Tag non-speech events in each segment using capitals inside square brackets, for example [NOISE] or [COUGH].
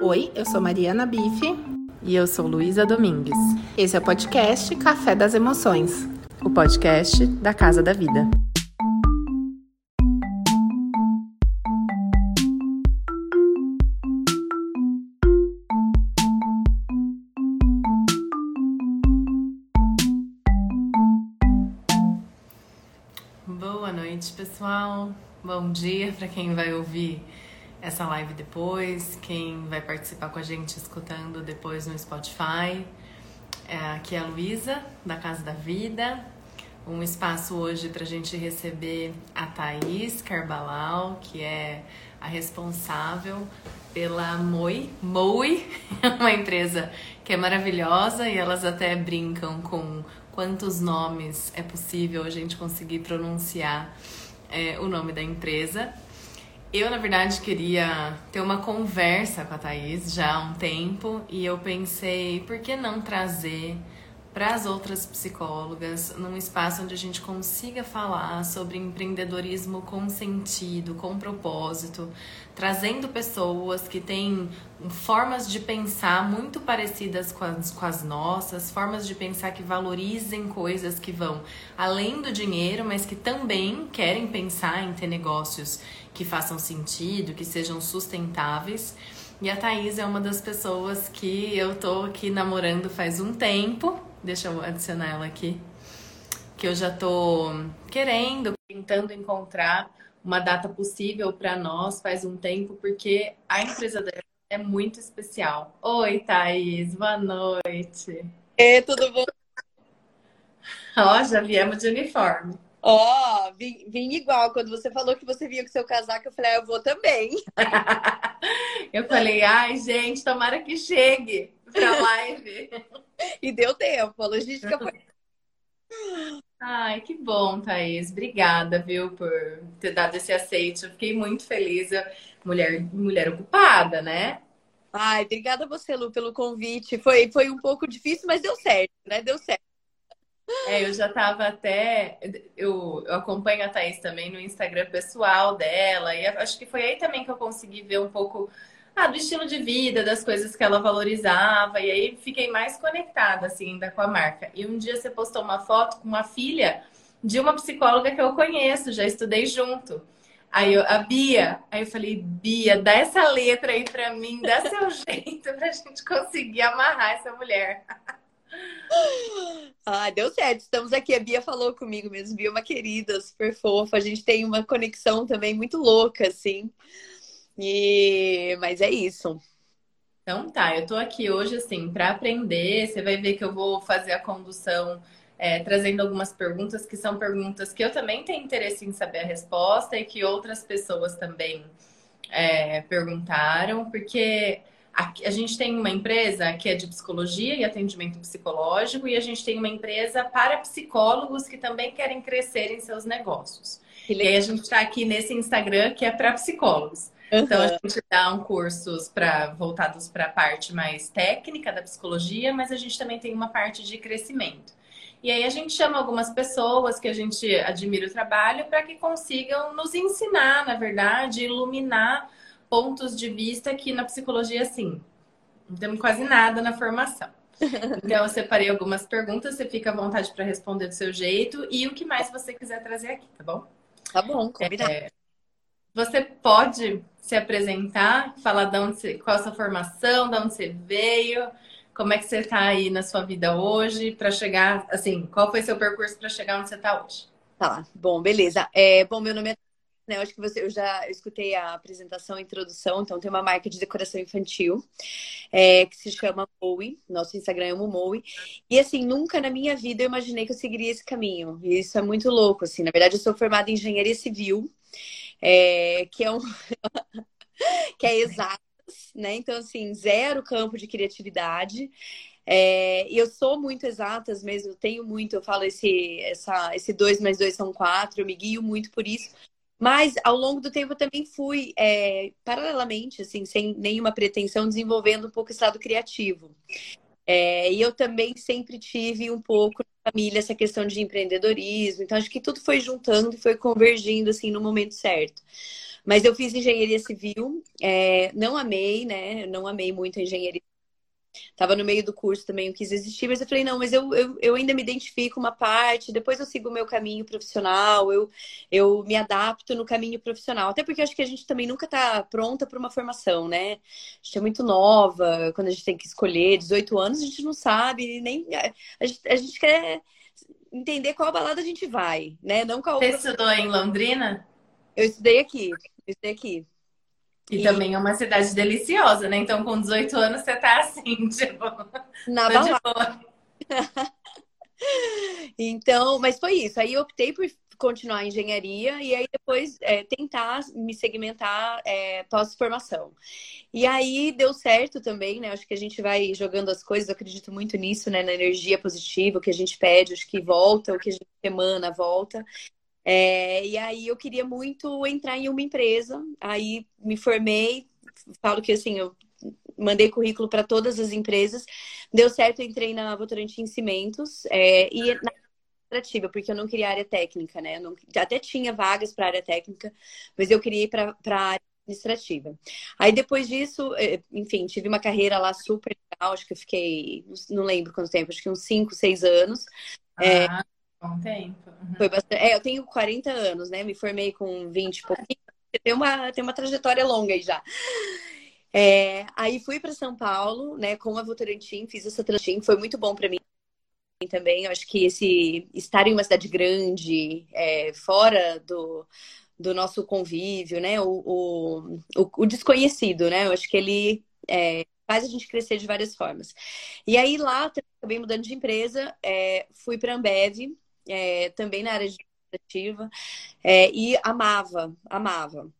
Oi, eu sou Mariana Bife. E eu sou Luísa Domingues. Esse é o podcast Café das Emoções o podcast da Casa da Vida. Boa noite, pessoal. Bom dia para quem vai ouvir essa live depois, quem vai participar com a gente escutando depois no Spotify. É, aqui é a Luísa, da Casa da Vida. Um espaço hoje para a gente receber a Thaís Carbalal, que é a responsável pela Moi. Moi [LAUGHS] é uma empresa que é maravilhosa e elas até brincam com quantos nomes é possível a gente conseguir pronunciar é, o nome da empresa. Eu, na verdade, queria ter uma conversa com a Thaís já há um tempo e eu pensei, por que não trazer para as outras psicólogas num espaço onde a gente consiga falar sobre empreendedorismo com sentido, com propósito, trazendo pessoas que têm formas de pensar muito parecidas com as, com as nossas, formas de pensar que valorizem coisas que vão além do dinheiro, mas que também querem pensar em ter negócios que façam sentido, que sejam sustentáveis. E a Thaís é uma das pessoas que eu tô aqui namorando faz um tempo Deixa eu adicionar ela aqui. Que eu já tô querendo, tentando encontrar uma data possível para nós faz um tempo, porque a empresa dela é muito especial. Oi, Thaís, boa noite. E tudo bom? Ó, já viemos de uniforme. Ó, oh, vim, vim, igual. Quando você falou que você vinha com seu casaco, eu falei, ah, eu vou também. [LAUGHS] eu falei, ai, gente, tomara que chegue pra live. [LAUGHS] e deu tempo, a logística foi. [LAUGHS] Ai, que bom, Thaís. Obrigada, viu, por ter dado esse aceite. Eu fiquei muito feliz. Mulher, mulher ocupada, né? Ai, obrigada a você, Lu, pelo convite. Foi, foi um pouco difícil, mas deu certo, né? Deu certo. É, eu já estava até. Eu, eu acompanho a Thaís também no Instagram pessoal dela, e acho que foi aí também que eu consegui ver um pouco ah, do estilo de vida, das coisas que ela valorizava. E aí fiquei mais conectada, assim, ainda com a marca. E um dia você postou uma foto com uma filha de uma psicóloga que eu conheço, já estudei junto. Aí eu, a Bia, aí eu falei, Bia, dá essa letra aí pra mim, dá seu [LAUGHS] jeito pra gente conseguir amarrar essa mulher. [LAUGHS] Ah, deu certo. Estamos aqui. A Bia falou comigo mesmo. Bia é uma querida, super fofa. A gente tem uma conexão também muito louca, assim. E... Mas é isso. Então tá, eu tô aqui hoje assim para aprender. Você vai ver que eu vou fazer a condução é, trazendo algumas perguntas que são perguntas que eu também tenho interesse em saber a resposta e que outras pessoas também é, perguntaram, porque a, a, gente tem uma empresa que é de psicologia e atendimento psicológico e a gente tem uma empresa para psicólogos que também querem crescer em seus negócios. E aí a gente está aqui nesse Instagram que é para psicólogos. Uhum. Então a gente dá um cursos para voltados para a parte mais técnica da psicologia, mas a gente também tem uma parte de crescimento. E aí a gente chama algumas pessoas que a gente admira o trabalho para que consigam nos ensinar, na verdade, iluminar pontos de vista que na psicologia, sim, não temos quase nada na formação. [LAUGHS] Então, eu separei algumas perguntas, você fica à vontade para responder do seu jeito e o que mais você quiser trazer aqui, tá bom? Tá bom, combinado. É, você pode se apresentar, falar de onde você, qual a sua formação, de onde você veio, como é que você está aí na sua vida hoje, para chegar, assim, qual foi seu percurso para chegar onde você está hoje? Tá, bom, beleza. É, bom, meu nome é né, eu acho que você, eu já escutei a apresentação, a introdução, então tem uma marca de decoração infantil é, que se chama Moe, nosso Instagram é Moe, e assim, nunca na minha vida eu imaginei que eu seguiria esse caminho, e isso é muito louco, assim, na verdade eu sou formada em engenharia civil, é, que é um [LAUGHS] que é exatas, né? Então, assim, zero campo de criatividade. É, e eu sou muito exatas mesmo, tenho muito, eu falo esse, essa, esse dois mais dois são quatro, eu me guio muito por isso. Mas ao longo do tempo eu também fui, é, paralelamente, assim, sem nenhuma pretensão, desenvolvendo um pouco o estado criativo. É, e eu também sempre tive um pouco na família essa questão de empreendedorismo. Então, acho que tudo foi juntando e foi convergindo, assim, no momento certo. Mas eu fiz engenharia civil, é, não amei, né? Não amei muito a engenharia Tava no meio do curso também, eu quis existir, mas eu falei, não, mas eu, eu, eu ainda me identifico uma parte, depois eu sigo o meu caminho profissional, eu, eu me adapto no caminho profissional. Até porque eu acho que a gente também nunca tá pronta para uma formação, né? A gente é muito nova, quando a gente tem que escolher, 18 anos, a gente não sabe, nem. A gente, a gente quer entender qual balada a gente vai, né? Não qual. Você estudou em Londrina? Eu estudei aqui, eu estudei aqui. E, e, também é uma cidade deliciosa, né? Então, com 18 anos, você tá assim, [LAUGHS] tipo. Na balada. [LAUGHS] então, mas foi isso. Aí eu optei por continuar a engenharia e aí depois é, tentar me segmentar é, pós-formação. E aí deu certo também, né? Acho que a gente vai jogando as coisas, eu acredito muito nisso, né? Na energia positiva, o que a gente pede, acho que volta, o que a gente emana, volta. É, e aí eu queria muito entrar em uma empresa, aí me formei, falo que assim, eu mandei currículo para todas as empresas, deu certo, eu entrei na Votorantim Cimentos é, e na administrativa, porque eu não queria área técnica, né? Não, até tinha vagas para área técnica, mas eu queria ir para a área administrativa. Aí depois disso, é, enfim, tive uma carreira lá super legal, acho que eu fiquei, não lembro quanto tempo, acho que uns 5, 6 anos. É, Bom tempo. Uhum. Foi bastante... É, eu tenho 40 anos, né? Me formei com 20 e pouquinho. [LAUGHS] Tem uma, tem uma trajetória longa aí já. É, aí fui para São Paulo, né, com a Votorantim, fiz essa transição, foi muito bom para mim também. Eu acho que esse estar em uma cidade grande, é, fora do, do nosso convívio, né, o, o, o, desconhecido, né, eu acho que ele é, faz a gente crescer de várias formas. E aí lá, acabei mudando de empresa, é, fui para Ambev, é, também na área administrativa, é, e amava, amava.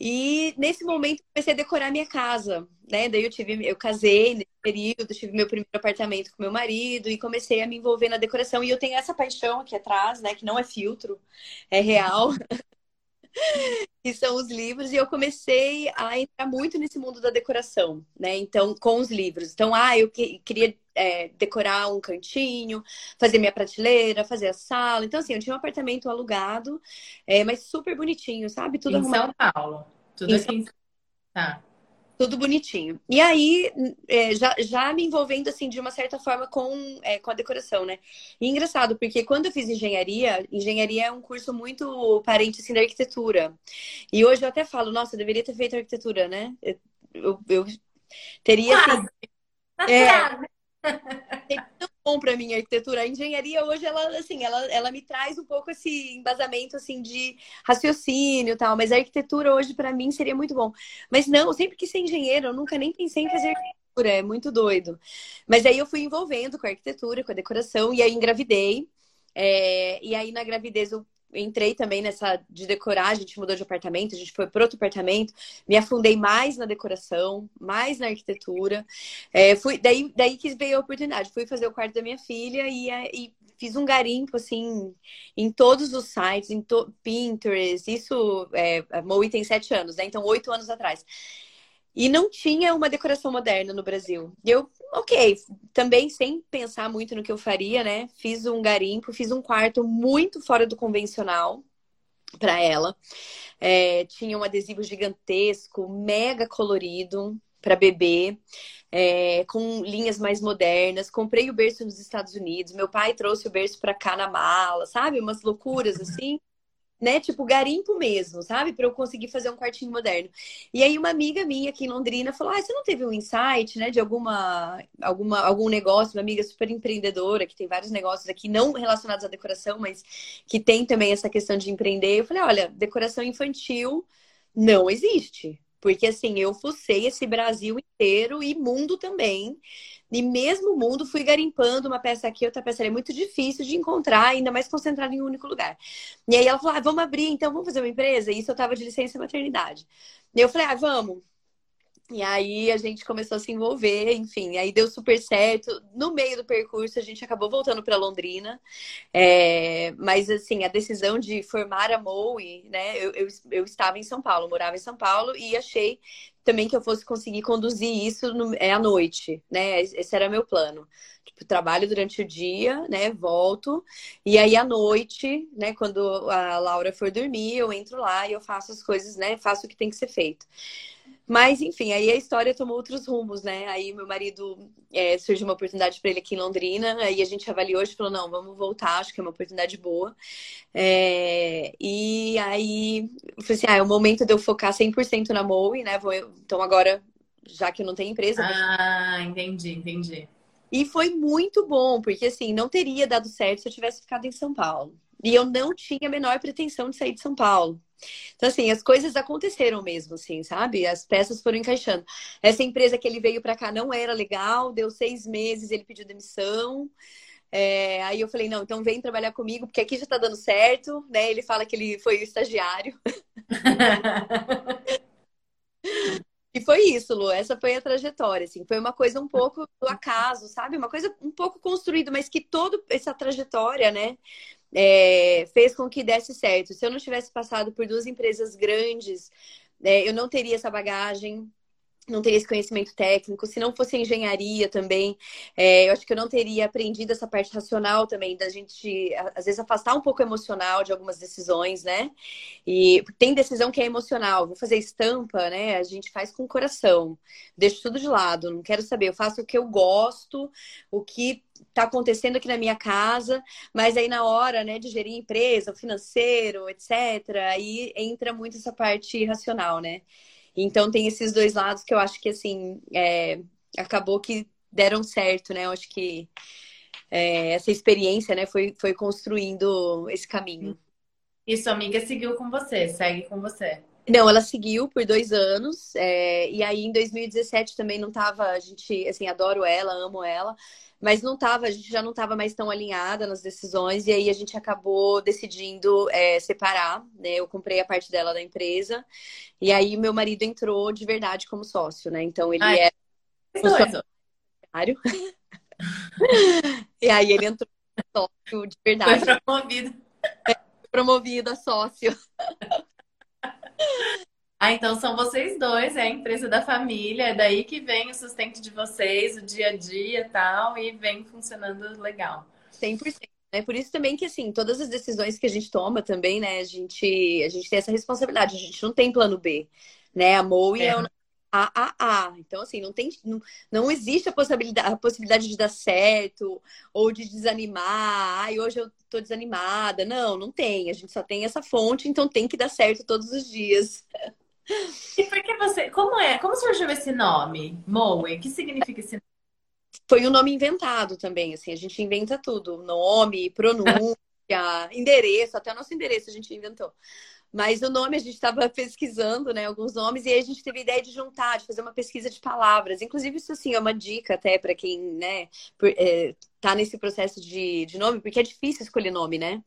E nesse momento comecei a decorar minha casa, né? Daí eu tive, eu casei nesse período, tive meu primeiro apartamento com meu marido e comecei a me envolver na decoração. E eu tenho essa paixão aqui atrás, né? Que não é filtro, é real. [LAUGHS] que são os livros, e eu comecei a entrar muito nesse mundo da decoração, né? Então, com os livros. Então, ah, eu que, queria é, decorar um cantinho, fazer minha prateleira, fazer a sala. Então, assim, eu tinha um apartamento alugado, é, mas super bonitinho, sabe? Tudo em arrumado. São Paulo. Tudo em aqui em... Tá tudo bonitinho. E aí, é, já, já me envolvendo, assim, de uma certa forma com, é, com a decoração, né? E engraçado, porque quando eu fiz engenharia, engenharia é um curso muito parente, assim, da arquitetura. E hoje eu até falo, nossa, eu deveria ter feito arquitetura, né? Eu, eu, eu teria, assim... É, é tão bom para mim a arquitetura. A engenharia hoje ela assim, ela, ela me traz um pouco esse embasamento assim de raciocínio, tal, mas a arquitetura hoje para mim seria muito bom. Mas não, sempre quis ser engenheiro, eu nunca nem pensei em fazer arquitetura, é muito doido. Mas aí eu fui envolvendo com a arquitetura, com a decoração e aí engravidei. É, e aí na gravidez eu entrei também nessa de decorar, a gente mudou de apartamento, a gente foi para outro apartamento, me afundei mais na decoração, mais na arquitetura. É, fui, daí, daí que veio a oportunidade. Fui fazer o quarto da minha filha e, é, e fiz um garimpo assim em todos os sites, em to, Pinterest. Isso, é, a Moe tem sete anos, né? Então, oito anos atrás. E não tinha uma decoração moderna no Brasil. Eu, ok, também sem pensar muito no que eu faria, né? Fiz um garimpo, fiz um quarto muito fora do convencional para ela. É, tinha um adesivo gigantesco, mega colorido para bebê, é, com linhas mais modernas. Comprei o berço nos Estados Unidos. Meu pai trouxe o berço para cá na mala, sabe? Umas loucuras assim né, tipo garimpo mesmo, sabe? Para eu conseguir fazer um quartinho moderno. E aí uma amiga minha aqui em Londrina falou: "Ah, você não teve um insight, né, de alguma alguma algum negócio, uma amiga super empreendedora que tem vários negócios aqui não relacionados à decoração, mas que tem também essa questão de empreender". Eu falei: "Olha, decoração infantil não existe. Porque assim, eu fucei esse Brasil inteiro e mundo também. E mesmo mundo, fui garimpando uma peça aqui, outra peça ali. É muito difícil de encontrar, ainda mais concentrado em um único lugar. E aí ela falou: ah, vamos abrir, então vamos fazer uma empresa? E isso eu tava de licença maternidade. E eu falei: ah, vamos. E aí a gente começou a se envolver, enfim, aí deu super certo. No meio do percurso, a gente acabou voltando para Londrina. É, mas, assim, a decisão de formar a MOE, né? Eu, eu, eu, estava em São Paulo, morava em São Paulo e achei também que eu fosse conseguir conduzir isso no, é, à noite, né? Esse era meu plano. Tipo, trabalho durante o dia, né? Volto. E aí à noite, né? Quando a Laura for dormir, eu entro lá e eu faço as coisas, né? Faço o que tem que ser feito. Mas, enfim, aí a história tomou outros rumos, né? Aí meu marido é, surgiu uma oportunidade para ele aqui em Londrina, aí a gente avaliou e falou: não, vamos voltar, acho que é uma oportunidade boa. É, e aí eu falei assim: ah, é o momento de eu focar 100% na Moe, né? Vou, então agora, já que eu não tenho empresa. Ah, entendi, entendi. E foi muito bom, porque assim, não teria dado certo se eu tivesse ficado em São Paulo. E eu não tinha a menor pretensão de sair de São Paulo. Então, assim, as coisas aconteceram mesmo, assim, sabe? As peças foram encaixando. Essa empresa que ele veio para cá não era legal, deu seis meses, ele pediu demissão. É, aí eu falei, não, então vem trabalhar comigo, porque aqui já tá dando certo, né? Ele fala que ele foi o estagiário. [LAUGHS] E foi isso, Lu. Essa foi a trajetória, assim. Foi uma coisa um pouco do acaso, sabe? Uma coisa um pouco construída, mas que toda essa trajetória, né? É, fez com que desse certo. Se eu não tivesse passado por duas empresas grandes, é, eu não teria essa bagagem, não teria esse conhecimento técnico, se não fosse engenharia também, é, eu acho que eu não teria aprendido essa parte racional também, da gente, às vezes, afastar um pouco emocional de algumas decisões, né? E tem decisão que é emocional, vou fazer estampa, né? A gente faz com o coração, deixo tudo de lado, não quero saber, eu faço o que eu gosto, o que está acontecendo aqui na minha casa, mas aí na hora, né, de gerir empresa, financeiro, etc., aí entra muito essa parte racional, né? Então tem esses dois lados que eu acho que assim é, acabou que deram certo, né? Eu acho que é, essa experiência, né, foi, foi construindo esse caminho. Sua amiga seguiu com você, segue com você. Não, ela seguiu por dois anos, é, e aí em 2017 também não tava, a gente, assim, adoro ela, amo ela, mas não tava, a gente já não estava mais tão alinhada nas decisões, e aí a gente acabou decidindo é, separar, né? Eu comprei a parte dela da empresa, e aí meu marido entrou de verdade como sócio, né? Então ele Ai, é funcionário. [LAUGHS] e aí ele entrou sócio de verdade. Foi promovido. É, promovido a sócio. [LAUGHS] Ah, então são vocês dois, é a empresa da família, é daí que vem o sustento de vocês, o dia a dia e tal, e vem funcionando legal. 100%. É por isso também que, assim, todas as decisões que a gente toma também, né, a gente, a gente tem essa responsabilidade, a gente não tem plano B, né? A MOE é, é o AAA. Então, assim, não, tem, não, não existe a possibilidade, a possibilidade de dar certo ou de desanimar. Ai, hoje eu tô desanimada. Não, não tem. A gente só tem essa fonte, então tem que dar certo todos os dias. E por que você. Como é? Como surgiu esse nome? Moe? O que significa esse nome? Foi um nome inventado também, assim, a gente inventa tudo. Nome, pronúncia, [LAUGHS] endereço, até o nosso endereço a gente inventou. Mas o nome a gente estava pesquisando, né, alguns nomes, e aí a gente teve a ideia de juntar, de fazer uma pesquisa de palavras. Inclusive, isso assim, é uma dica até para quem, né, por, é, tá nesse processo de, de nome, porque é difícil escolher nome, né?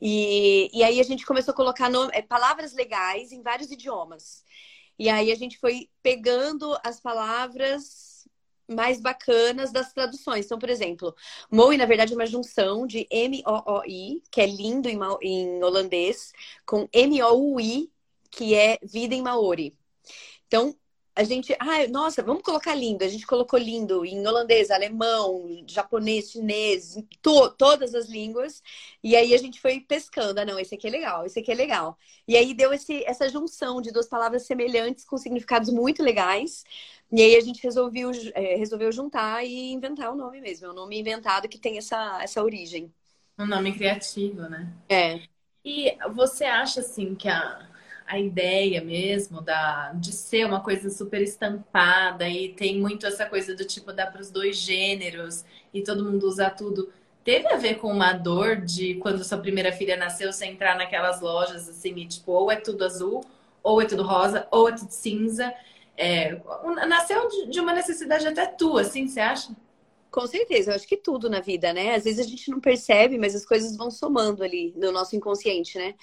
E, e aí a gente começou a colocar nome, é, palavras legais em vários idiomas. E aí a gente foi pegando as palavras mais bacanas das traduções. Então, por exemplo, Moi, na verdade, é uma junção de M-O-O-I, que é lindo em, em holandês, com M-O-U-I, que é vida em Maori. Então, a gente, ah, nossa, vamos colocar lindo. A gente colocou lindo em holandês, alemão, japonês, chinês, to, todas as línguas. E aí a gente foi pescando. Ah, não, esse aqui é legal, esse aqui é legal. E aí deu esse, essa junção de duas palavras semelhantes com significados muito legais. E aí a gente resolveu, é, resolveu juntar e inventar o nome mesmo. É um nome inventado que tem essa, essa origem. Um nome criativo, né? É. E você acha assim que a a ideia mesmo da, de ser uma coisa super estampada e tem muito essa coisa do tipo dar para os dois gêneros e todo mundo usar tudo. Teve a ver com uma dor de quando sua primeira filha nasceu, você entrar naquelas lojas assim e tipo, ou é tudo azul, ou é tudo rosa, ou é tudo cinza. É, nasceu de uma necessidade até tua, assim, você acha? Com certeza, eu acho que tudo na vida, né? Às vezes a gente não percebe, mas as coisas vão somando ali no nosso inconsciente, né?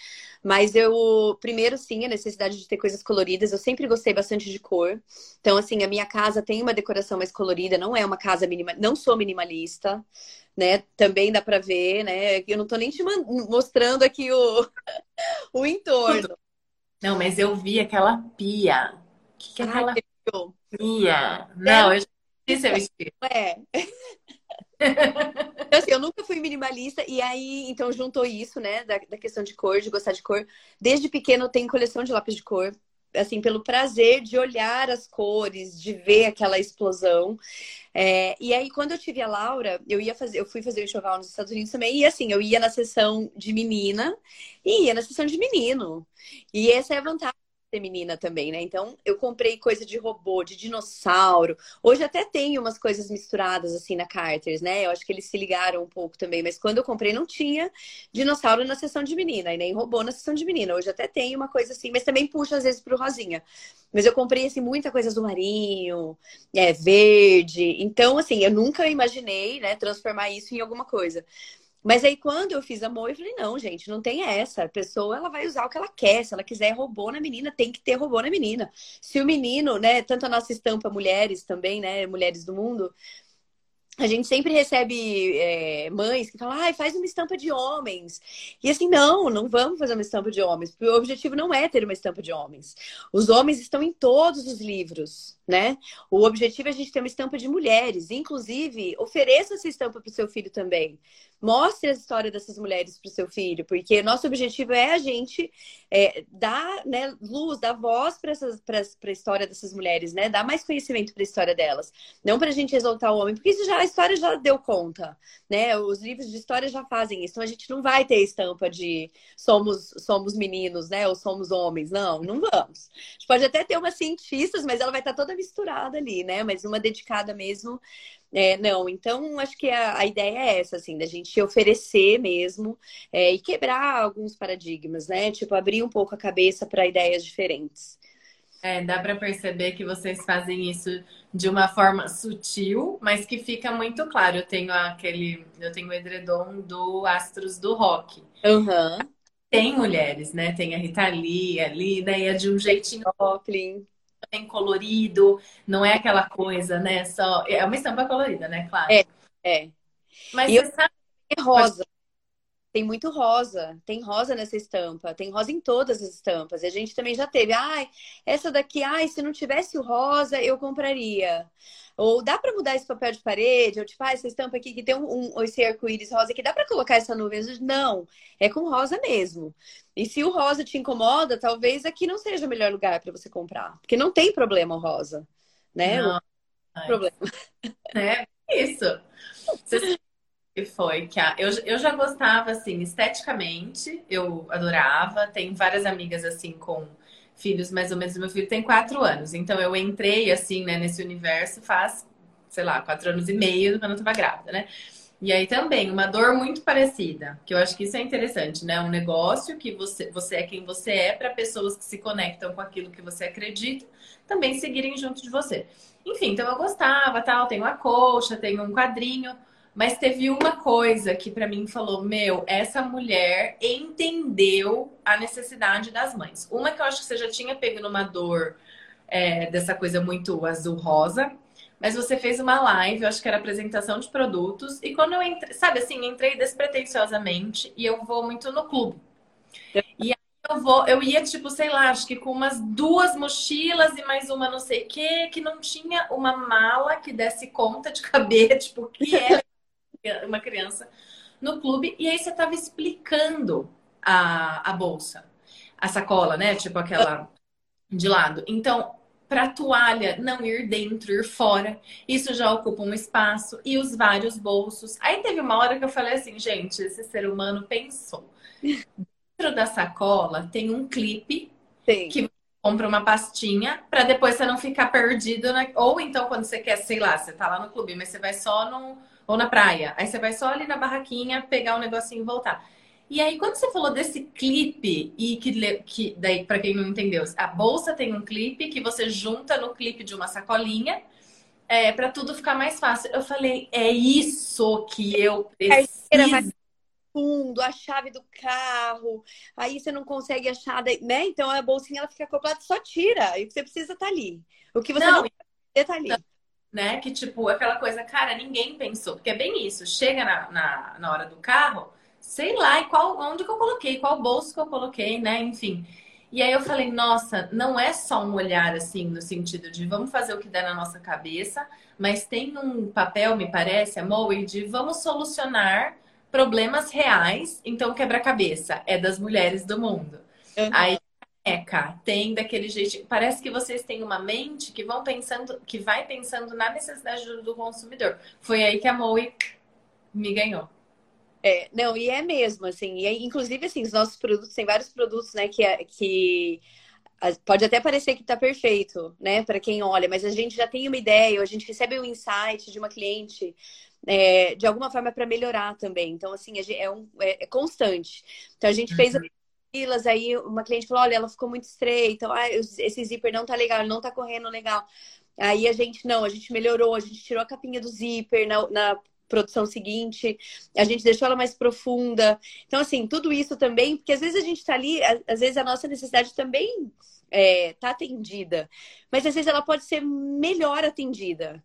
Mas eu, primeiro, sim, a necessidade de ter coisas coloridas. Eu sempre gostei bastante de cor. Então, assim, a minha casa tem uma decoração mais colorida, não é uma casa minimal, não sou minimalista, né? Também dá para ver, né? Eu não tô nem te mostrando aqui o, [LAUGHS] o entorno. Não, mas eu vi aquela pia. O que, que é aquela Ai, pia? Não, eu já disse seu estilo. É. então, assim, eu nunca fui minimalista e aí, então, juntou isso, né, da, da questão de cor, de gostar de cor. Desde pequeno eu tenho coleção de lápis de cor, assim, pelo prazer de olhar as cores, de ver aquela explosão. É, e aí, quando eu tive a Laura, eu ia fazer, eu fui fazer o enxoval nos Estados Unidos também, e assim, eu ia na sessão de menina e ia na sessão de menino. E essa é a vantagem feminina também, né? Então, eu comprei coisa de robô, de dinossauro. Hoje até tem umas coisas misturadas assim na Carters, né? Eu acho que eles se ligaram um pouco também, mas quando eu comprei não tinha dinossauro na seção de menina e nem robô na seção de menina. Hoje até tem uma coisa assim, mas também puxa às vezes pro rosinha. Mas eu comprei assim muita coisa azul marinho, é verde. Então, assim, eu nunca imaginei, né, transformar isso em alguma coisa. Mas aí, quando eu fiz amor, eu falei, não, gente, não tem essa. A pessoa, ela vai usar o que ela quer. Se ela quiser robô na menina, tem que ter robô na menina. Se o menino, né, tanto a nossa estampa mulheres também, né, mulheres do mundo, a gente sempre recebe é, mães que falam, ah, faz uma estampa de homens. E assim, não, não vamos fazer uma estampa de homens, porque o objetivo não é ter uma estampa de homens. Os homens estão em todos os livros né? O objetivo é a gente ter uma estampa de mulheres. Inclusive, ofereça essa estampa para o seu filho também. Mostre a história dessas mulheres para o seu filho, porque nosso objetivo é a gente é, dar né, luz, dar voz para a história dessas mulheres, né? Dar mais conhecimento para a história delas. Não para a gente exaltar o homem, porque isso já, a história já deu conta, né? Os livros de história já fazem isso. Então a gente não vai ter estampa de somos, somos meninos, né? Ou somos homens. Não, não vamos. A gente pode até ter umas cientistas, mas ela vai estar toda misturada ali, né? Mas uma dedicada mesmo, é, não. Então, acho que a, a, ideia é essa, assim, da gente oferecer mesmo é, e quebrar alguns paradigmas, né? Tipo, abrir um pouco a cabeça para ideias diferentes. É, dá para perceber que vocês fazem isso de uma forma sutil, mas que fica muito claro. Eu tenho aquele, eu tenho o edredom do Astros do Rock. Uhum. Tem mulheres, né? Tem a Rita Lee ali, daí é de um jeitinho. Joplin bem colorido, não é aquela coisa, né? Só é uma estampa colorida, né? Claro. É, é. Mas e você eu... sabe é rosa. Tem muito rosa, tem rosa nessa estampa, tem rosa em todas as estampas. E a gente também já teve, ai, essa daqui, ai, se não tivesse o rosa, eu compraria. Ou dá para mudar esse papel de parede, ou tipo, ah, essa estampa aqui que tem um, um esse arco-íris rosa aqui, dá para colocar essa nuvem? Não, é com rosa mesmo. E se o rosa te incomoda, talvez aqui não seja o melhor lugar para você comprar, porque não tem problema o rosa, né? Não, o problema. [LAUGHS] É isso. Você que foi que a, eu, eu já gostava assim esteticamente, eu adorava. Tem várias amigas assim com filhos mais ou menos. Meu filho tem quatro anos, então eu entrei assim né, nesse universo faz, sei lá, quatro anos e meio quando eu tava grávida, né? E aí também uma dor muito parecida, que eu acho que isso é interessante, né? Um negócio que você, você é quem você é para pessoas que se conectam com aquilo que você acredita, também seguirem junto de você. Enfim, então eu gostava, tal, tenho a colcha, tenho um quadrinho. Mas teve uma coisa que para mim falou: meu, essa mulher entendeu a necessidade das mães. Uma que eu acho que você já tinha pego numa dor é, dessa coisa muito azul-rosa, mas você fez uma live, eu acho que era apresentação de produtos, e quando eu entrei, sabe assim, entrei despretensiosamente e eu vou muito no clube. E aí eu vou, eu ia, tipo, sei lá, acho que com umas duas mochilas e mais uma não sei o que, que não tinha uma mala que desse conta de [LAUGHS] caber, tipo, que era uma criança no clube e aí você estava explicando a, a bolsa, a sacola, né? Tipo aquela de lado. Então, para a toalha não ir dentro, ir fora, isso já ocupa um espaço e os vários bolsos. Aí teve uma hora que eu falei assim, gente, esse ser humano pensou. Dentro da sacola tem um clipe Sim. que compra uma pastinha para depois você não ficar perdido. Na... Ou então, quando você quer, sei lá, você tá lá no clube, mas você vai só no, ou na praia. Aí você vai só ali na barraquinha, pegar um negocinho e voltar. E aí, quando você falou desse clipe, e que, que daí, para quem não entendeu, a bolsa tem um clipe que você junta no clipe de uma sacolinha. é, para tudo ficar mais fácil. Eu falei, é isso que eu preciso. Fundo, a chave do carro, aí você não consegue achar, né? Então a bolsinha ela fica acoplada, só tira, e você precisa estar tá ali. O que você não, não precisa tá ali. Né? Que tipo, aquela coisa, cara, ninguém pensou, porque é bem isso, chega na, na, na hora do carro, sei lá, e qual, onde que eu coloquei, qual bolso que eu coloquei, né? Enfim. E aí eu falei, nossa, não é só um olhar assim, no sentido de vamos fazer o que der na nossa cabeça, mas tem um papel, me parece, a Moe, de vamos solucionar problemas reais. Então, quebra-cabeça é das mulheres do mundo. Uhum. Aí Eca, tem daquele jeito. Parece que vocês têm uma mente que vão pensando, que vai pensando na necessidade do consumidor. Foi aí que a Moe me ganhou. É, não, e é mesmo, assim, e é, inclusive, assim, os nossos produtos, tem vários produtos, né, que, é, que pode até parecer que está perfeito, né, para quem olha, mas a gente já tem uma ideia, a gente recebe um insight de uma cliente, é, de alguma forma para melhorar também. Então, assim, é, um, é, é constante. Então, a gente uhum. Filas, aí uma cliente falou, olha, ela ficou muito estreita, ah, esse zíper não tá legal, não tá correndo legal. Aí a gente, não, a gente melhorou, a gente tirou a capinha do zíper na, na produção seguinte, a gente deixou ela mais profunda. Então, assim, tudo isso também, porque às vezes a gente está ali, às vezes a nossa necessidade também é, tá atendida, mas às vezes ela pode ser melhor atendida.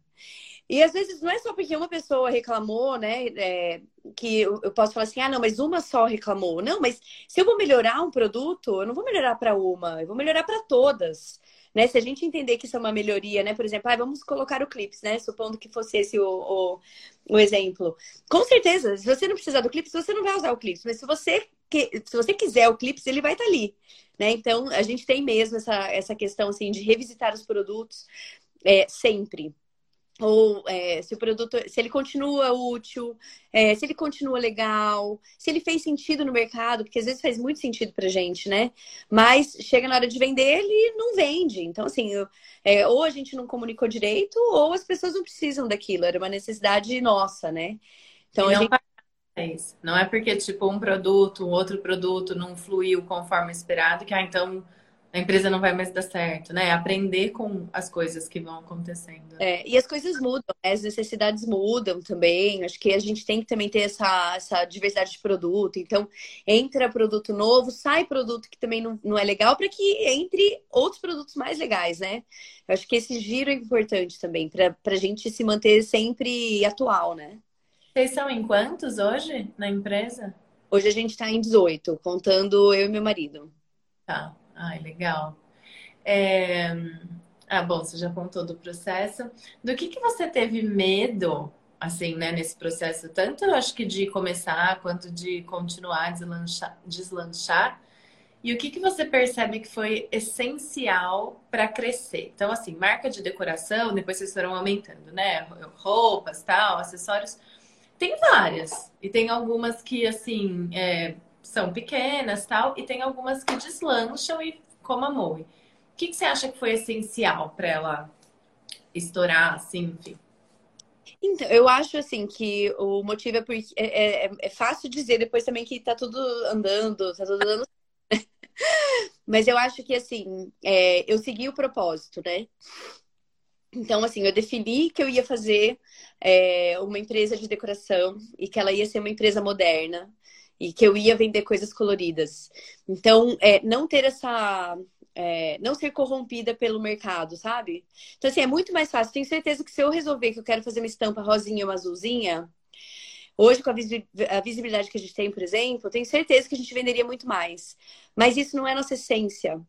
E às vezes não é só porque uma pessoa reclamou, né? É, que eu, posso falar assim, ah, não, mas uma só reclamou. Não, mas se eu vou melhorar um produto, eu não vou melhorar para uma, eu vou melhorar para todas. Né? Se a gente entender que isso é uma melhoria, né? Por exemplo, ah, vamos colocar o clips, né? Supondo que fosse esse o, o, o, exemplo. Com certeza, se você não precisar do clips, você não vai usar o clips. Mas se você, que, se você quiser o clips, ele vai estar tá ali. Né? Então, a gente tem mesmo essa, essa questão assim, de revisitar os produtos é, sempre ou é, se o produto, se ele continua útil, é, se ele continua legal, se ele fez sentido no mercado, porque às vezes faz muito sentido pra gente, né? Mas chega na hora de vender, ele não vende. Então, assim, eu, é, ou a gente não comunicou direito, ou as pessoas não precisam daquilo, era uma necessidade nossa, né? Então, a gente... Não é porque, tipo, um produto, um outro produto não fluiu conforme esperado, que, ah, então a empresa não vai mais dar certo, né? Aprender com as coisas que vão acontecendo. É, e as coisas mudam, né? as necessidades mudam também. Acho que a gente tem que também ter essa, essa diversidade de produto. Então, entra produto novo, sai produto que também não, não é legal, para que entre outros produtos mais legais, né? Eu acho que esse giro é importante também, para a gente se manter sempre atual, né? Vocês são em quantos hoje na empresa? Hoje a gente está em 18, contando eu e meu marido. Tá. Ai, legal. É... Ah, bom, você já contou do processo. Do que, que você teve medo, assim, né, nesse processo? Tanto, eu acho que de começar, quanto de continuar, deslanchar. deslanchar. E o que, que você percebe que foi essencial para crescer? Então, assim, marca de decoração, depois vocês foram aumentando, né? Roupas, tal, acessórios. Tem várias. E tem algumas que, assim, é, são pequenas tal, e tem algumas que deslancham e como a Moe. O que, que você acha que foi essencial para ela estourar, assim, enfim? Então, eu acho assim que o motivo é porque é, é, é, fácil dizer depois também que tá tudo andando, tá tudo dando. [LAUGHS] Mas eu acho que assim, é, eu segui o propósito, né? Então, assim, eu defini que eu ia fazer é, uma empresa de decoração e que ela ia ser uma empresa moderna e que eu ia vender coisas coloridas. Então, é, não ter essa. É, não ser corrompida pelo mercado, sabe? Então, assim, é muito mais fácil. Tenho certeza que se eu resolver que eu quero fazer uma estampa rosinha ou azulzinha, hoje, com a visibilidade que a gente tem, por exemplo, tenho certeza que a gente venderia muito mais. Mas isso não é nossa essência.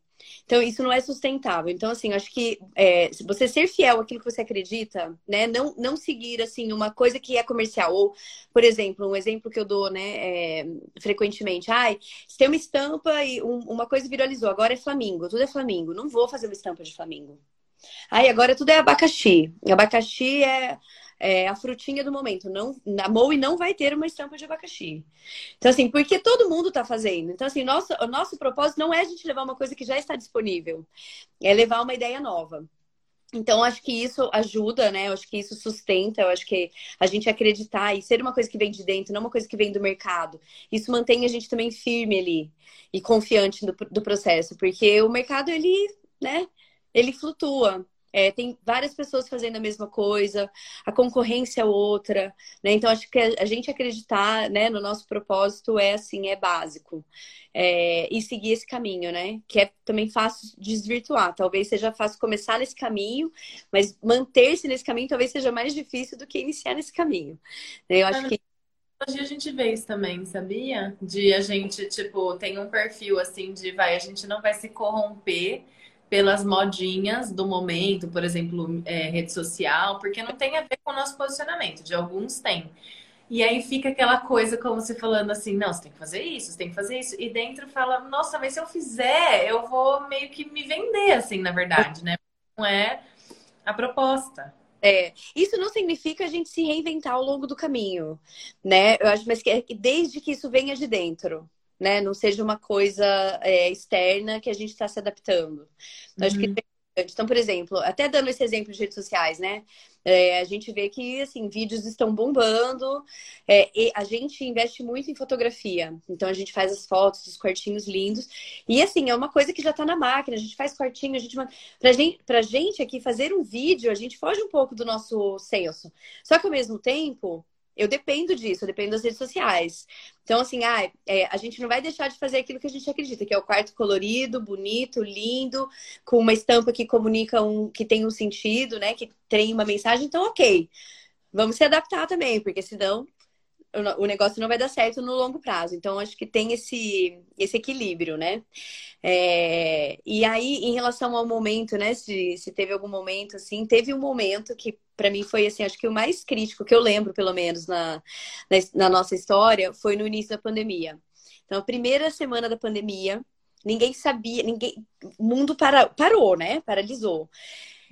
Então, isso não é sustentável. Então, assim, acho que é, você ser fiel àquilo que você acredita, né? Não, não seguir, assim, uma coisa que é comercial. Ou, por exemplo, um exemplo que eu dou, né, é, frequentemente. Ai, se tem uma estampa e um, uma coisa viralizou, agora é Flamingo, tudo é Flamingo. Não vou fazer uma estampa de Flamingo. Ai, agora tudo é abacaxi. Abacaxi é é, a frutinha do momento. Não, a Moe não vai ter uma estampa de abacaxi. Então, assim, porque todo mundo está fazendo. Então, assim, nosso, o nosso propósito não é a gente levar uma coisa que já está disponível, é levar uma ideia nova. Então, acho que isso ajuda, né? Eu acho que isso sustenta, eu acho que a gente acreditar e ser uma coisa que vem de dentro, não uma coisa que vem do mercado. Isso mantém a gente também firme ali e confiante do, do processo, porque o mercado, ele, né, ele flutua. É, tem várias pessoas fazendo a mesma coisa, a concorrência é outra, né? Então acho que a gente acreditar, né, no nosso propósito é assim, é básico. É, e seguir esse caminho, né? Que é também fácil desvirtuar. Talvez seja fácil começar nesse caminho, mas manter-se nesse caminho talvez seja mais difícil do que iniciar nesse caminho. Eu acho que Hoje a gente vê isso também, sabia? De a gente, tipo, tem um perfil assim de vai, a gente não vai se corromper pelas modinhas do momento, por exemplo, é, rede social, porque não tem a ver com o nosso posicionamento, de alguns tem. E aí fica aquela coisa como se falando assim, não, você tem que fazer isso, você tem que fazer isso. E dentro fala, nossa, mas se eu fizer, eu vou meio que me vender, assim, na verdade, né? Não é a proposta. É, isso não significa a gente se reinventar ao longo do caminho, né? Eu acho, mas que é desde que isso venha de dentro, né? Não seja uma coisa é, externa que a gente está se adaptando. Uhum. Acho que uhum. então, por exemplo, até dando esse exemplo de redes sociais, né? É, a gente vê que, assim, vídeos estão bombando. É, e a gente investe muito em fotografia. Então, a gente faz as fotos dos quartinhos lindos. E, assim, é uma coisa que já está na máquina. A gente faz quartinho, a gente... Pra gente, pra gente aqui, fazer um vídeo, a gente foge um pouco do nosso senso. Só que, ao mesmo tempo eu dependo disso, eu dependo das redes sociais. Então, assim, ah, é, a gente não vai deixar de fazer aquilo que a gente acredita, que é o quarto colorido, bonito, lindo, com uma estampa que comunica um, que tem um sentido, né? Que tem uma mensagem. Então, ok. Vamos se adaptar também, porque senão o negócio não vai dar certo no longo prazo. Então, acho que tem esse, esse equilíbrio, né? É, e aí, em relação ao momento, né? Se, se teve algum momento, assim, teve um momento que para mim foi assim, acho que o mais crítico que eu lembro, pelo menos na, na, na, nossa história, foi no início da pandemia. Então, a primeira semana da pandemia, ninguém sabia, ninguém, o mundo para, parou, né? Paralisou.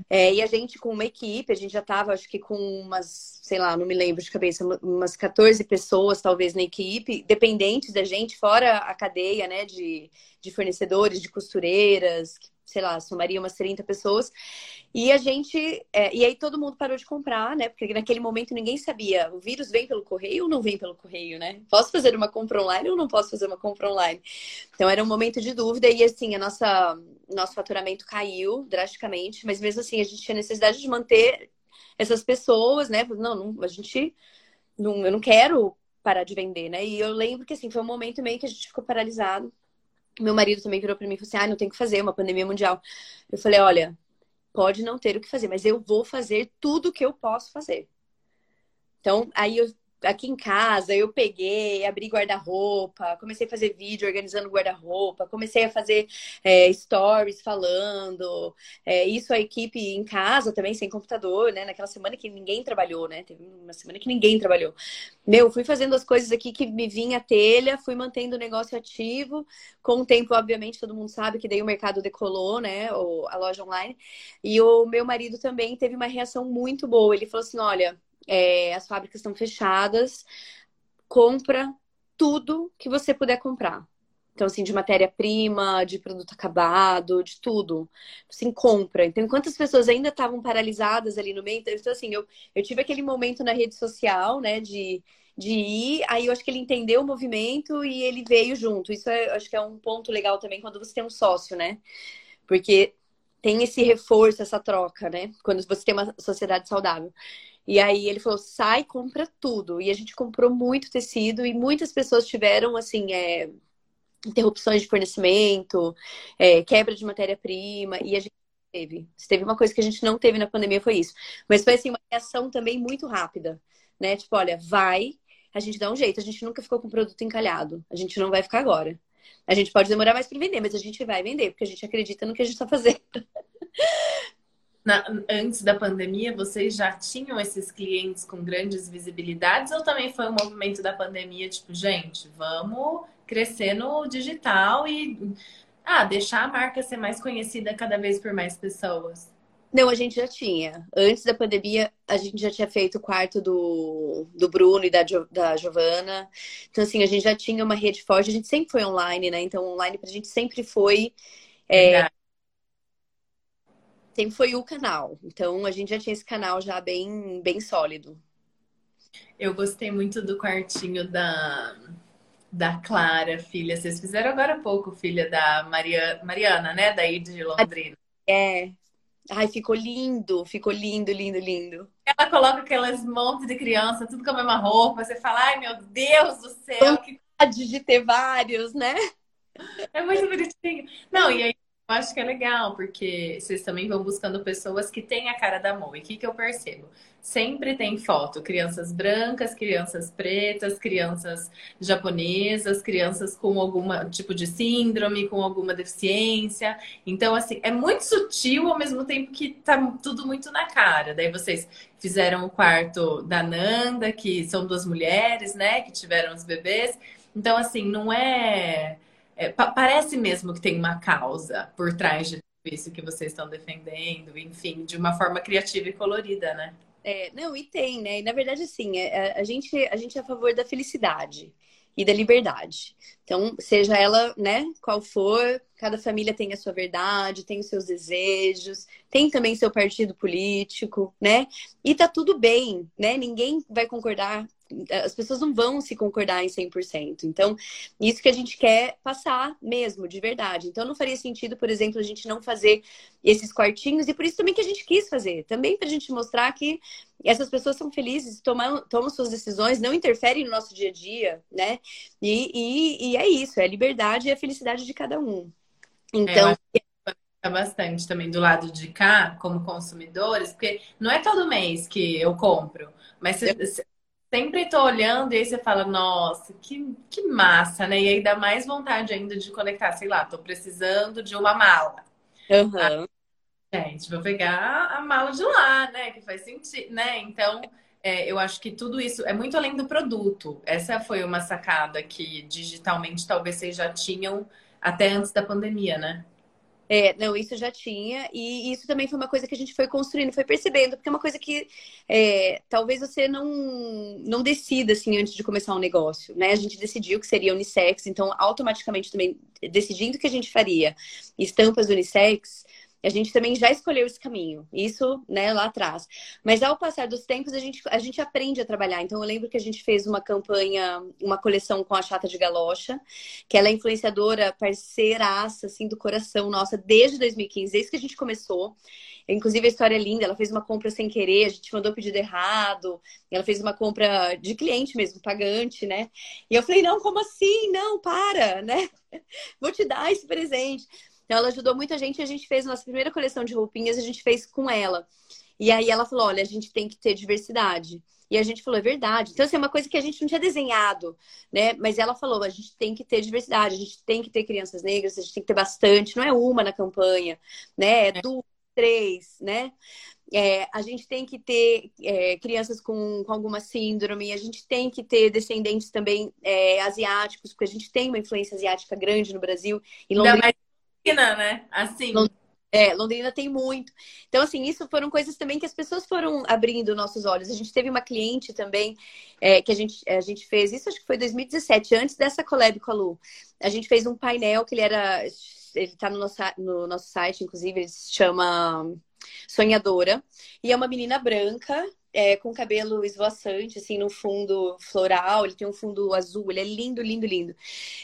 É, e a gente com uma equipe, a gente já estava, acho que com umas, sei lá, não me lembro de cabeça, umas 14 pessoas talvez na equipe, dependentes da gente, fora a cadeia, né, de, de fornecedores, de costureiras, sei lá, somaria umas 30 pessoas. E a gente. É, e aí todo mundo parou de comprar, né? Porque naquele momento ninguém sabia, o vírus vem pelo correio ou não vem pelo correio, né? Posso fazer uma compra online ou não posso fazer uma compra online? Então era um momento de dúvida e assim, a nossa nosso faturamento caiu drasticamente, mas mesmo assim a gente tinha necessidade de manter essas pessoas, né? Não, não a gente não, eu não quero parar de vender, né? E eu lembro que assim, foi um momento meio que a gente ficou paralisado meu marido também virou para mim e falou assim: ah, não tem o que fazer, uma pandemia mundial. Eu falei: olha, pode não ter o que fazer, mas eu vou fazer tudo o que eu posso fazer. Então, aí eu aqui em casa, eu peguei, abri guarda-roupa, comecei a fazer vídeo organizando guarda-roupa, comecei a fazer é, stories falando. É, isso a equipe em casa também, sem computador, né? Naquela semana que ninguém trabalhou, né? Teve uma semana que ninguém trabalhou. Meu, fui fazendo as coisas aqui que me vinha a telha, fui mantendo o negócio ativo. Com o tempo, obviamente, todo mundo sabe que daí o mercado decolou, né? a loja online. E o meu marido também teve uma reação muito boa. Ele falou assim: olha é, as fábricas estão fechadas, compra tudo que você puder comprar. Então, assim, de matéria-prima, de produto acabado, de tudo. Assim, compra. Então, quantas pessoas ainda estavam paralisadas ali no meio? Então, assim, eu, eu tive aquele momento na rede social, né, de, de ir. Aí eu acho que ele entendeu o movimento e ele veio junto. Isso é, acho que é um ponto legal também quando você tem um sócio, né? Porque tem esse reforço, essa troca, né? Quando você tem uma sociedade saudável. E aí ele falou, sai, compra tudo. E a gente comprou muito tecido e muitas pessoas tiveram, assim, é, interrupções de fornecimento, é, quebra de matéria-prima, e a gente teve. Se teve uma coisa que a gente não teve na pandemia, foi isso. Mas foi, assim, uma reação também muito rápida, né? Tipo, olha, vai, a gente dá um jeito. A gente nunca ficou com produto encalhado. A gente não vai ficar agora. A gente pode demorar mais para vender, mas a gente vai vender, porque a gente acredita no que a gente está fazendo. [LAUGHS] Na, antes da pandemia, vocês já tinham esses clientes com grandes visibilidades ou também foi um movimento da pandemia, tipo, gente, vamos crescer no digital e ah, deixar a marca ser mais conhecida cada vez por mais pessoas? Não, a gente já tinha. Antes da pandemia, a gente já tinha feito o quarto do, do Bruno e da, da Giovana. Então, assim, a gente já tinha uma rede forte. A gente sempre foi online, né? Então, online pra gente sempre foi. É, sempre foi o canal. Então a gente já tinha esse canal já bem, bem sólido. Eu gostei muito do quartinho da, da Clara, filha. Vocês fizeram agora há pouco, filha da Maria, Mariana, né? Daí de Londrina. É. Ai, ficou lindo, ficou lindo, lindo, lindo. Ela coloca aquelas montes de criança, tudo com a mesma roupa. Você fala, ai meu Deus do céu, que de ter vários, né? É muito bonitinho. Não, e aí eu acho que é legal, porque vocês também vão buscando pessoas que têm a cara da Mo. E o que, que eu percebo? Sempre tem foto, crianças brancas, crianças pretas, crianças japonesas, crianças com algum tipo de síndrome, com alguma deficiência. Então, assim, é muito sutil ao mesmo tempo que tá tudo muito na cara. Daí vocês fizeram o quarto da Nanda, que são duas mulheres, né, que tiveram os bebês. Então, assim, não é é, parece mesmo que tem uma causa por trás de tudo isso que vocês estão defendendo, enfim, de uma forma criativa e colorida, né? É, não, e tem, né? E na verdade, assim, é, é, a, gente, a gente é a favor da felicidade e da liberdade. Então, seja ela, né, qual for, cada família tem a sua verdade, tem os seus desejos, tem também seu partido político, né? E tá tudo bem, né? Ninguém vai concordar as pessoas não vão se concordar em 100%. Então, isso que a gente quer passar mesmo, de verdade. Então, não faria sentido, por exemplo, a gente não fazer esses quartinhos, e por isso também que a gente quis fazer. Também para a gente mostrar que essas pessoas são felizes, tomam, tomam suas decisões, não interferem no nosso dia a dia, né? E, e, e é isso, é a liberdade e a felicidade de cada um. Então. É, bastante também do lado de cá, como consumidores, porque não é todo mês que eu compro, mas você sempre tô olhando e aí você fala, nossa, que, que massa, né? E aí dá mais vontade ainda de conectar, sei lá, tô precisando de uma mala. Uhum. Ah, gente, vou pegar a mala de lá, né? Que faz sentido, né? Então, é, eu acho que tudo isso é muito além do produto. Essa foi uma sacada que digitalmente talvez vocês já tinham até antes da pandemia, né? É, não, isso já tinha, e isso também foi uma coisa que a gente foi construindo, foi percebendo, porque é uma coisa que é, talvez você não, não decida assim antes de começar um negócio, né? A gente decidiu que seria unissex, então automaticamente também decidindo que a gente faria estampas unissex, a gente também já escolheu esse caminho, isso, né, lá atrás. Mas ao passar dos tempos, a gente, a gente aprende a trabalhar. Então, eu lembro que a gente fez uma campanha, uma coleção com a Chata de Galocha, que ela é influenciadora, parceiraça, assim, do coração nossa, desde 2015, desde que a gente começou. Inclusive, a história é linda. Ela fez uma compra sem querer, a gente mandou pedido errado. Ela fez uma compra de cliente mesmo, pagante, né? E eu falei, não, como assim? Não, para, né? [LAUGHS] Vou te dar esse presente. Então, ela ajudou muita gente. A gente fez a nossa primeira coleção de roupinhas, a gente fez com ela. E aí ela falou: olha, a gente tem que ter diversidade. E a gente falou, é verdade. Então, assim, é uma coisa que a gente não tinha desenhado, né? Mas ela falou, a gente tem que ter diversidade, a gente tem que ter crianças negras, a gente tem que ter bastante, não é uma na campanha, né? É, é. duas, três, né? É, a gente tem que ter é, crianças com, com alguma síndrome, a gente tem que ter descendentes também é, asiáticos, porque a gente tem uma influência asiática grande no Brasil. E Londrina, Londrina, né? Assim. É, Londrina tem muito. Então, assim, isso foram coisas também que as pessoas foram abrindo nossos olhos. A gente teve uma cliente também é, que a gente, a gente fez, isso acho que foi 2017, antes dessa collab com a Lu. A gente fez um painel que ele era. Ele tá no nosso, no nosso site, inclusive, ele se chama Sonhadora. E é uma menina branca é, com cabelo esvoaçante, assim, no fundo floral, ele tem um fundo azul, ele é lindo, lindo, lindo.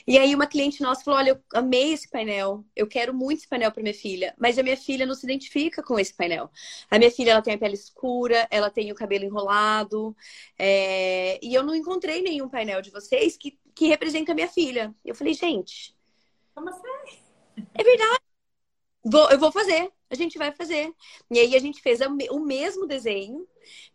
E aí uma cliente nossa falou: Olha, eu amei esse painel, eu quero muito esse painel para minha filha, mas a minha filha não se identifica com esse painel. A minha filha ela tem a pele escura, ela tem o cabelo enrolado, é... e eu não encontrei nenhum painel de vocês que, que representa a minha filha. Eu falei, gente. Como assim? É verdade. Vou, eu vou fazer, a gente vai fazer. E aí a gente fez o mesmo desenho,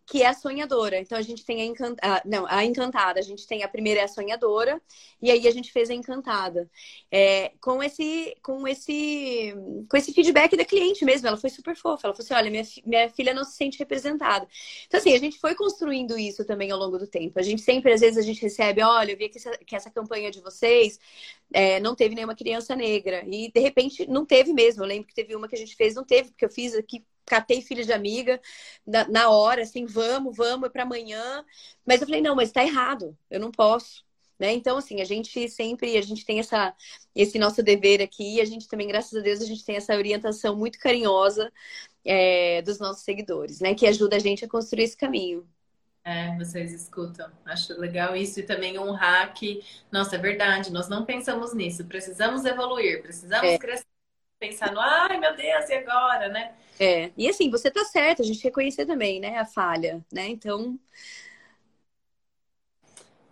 que é a sonhadora. Então a gente tem a encantada, não, a encantada. A gente tem a primeira é a sonhadora e aí a gente fez a encantada. É, com esse com esse com esse feedback da cliente mesmo, ela foi super fofa. Ela falou assim: "Olha, minha, minha filha não se sente representada". Então assim, a gente foi construindo isso também ao longo do tempo. A gente sempre às vezes a gente recebe, olha, eu vi que essa, que essa campanha de vocês é, não teve nenhuma criança negra e de repente não teve mesmo. Eu lembro que teve uma que a gente fez, não teve porque eu fiz aqui catei filha de amiga na, na hora, assim, vamos, vamos, é para amanhã. Mas eu falei, não, mas tá errado, eu não posso. Né? Então, assim, a gente sempre, a gente tem essa, esse nosso dever aqui, e a gente também, graças a Deus, a gente tem essa orientação muito carinhosa é, dos nossos seguidores, né? Que ajuda a gente a construir esse caminho. É, vocês escutam. Acho legal isso e também honrar que, nossa, é verdade, nós não pensamos nisso, precisamos evoluir, precisamos é. crescer pensar no, ai meu Deus, e agora, né? É, e assim, você tá certa, a gente reconhecer também, né, a falha, né? Então.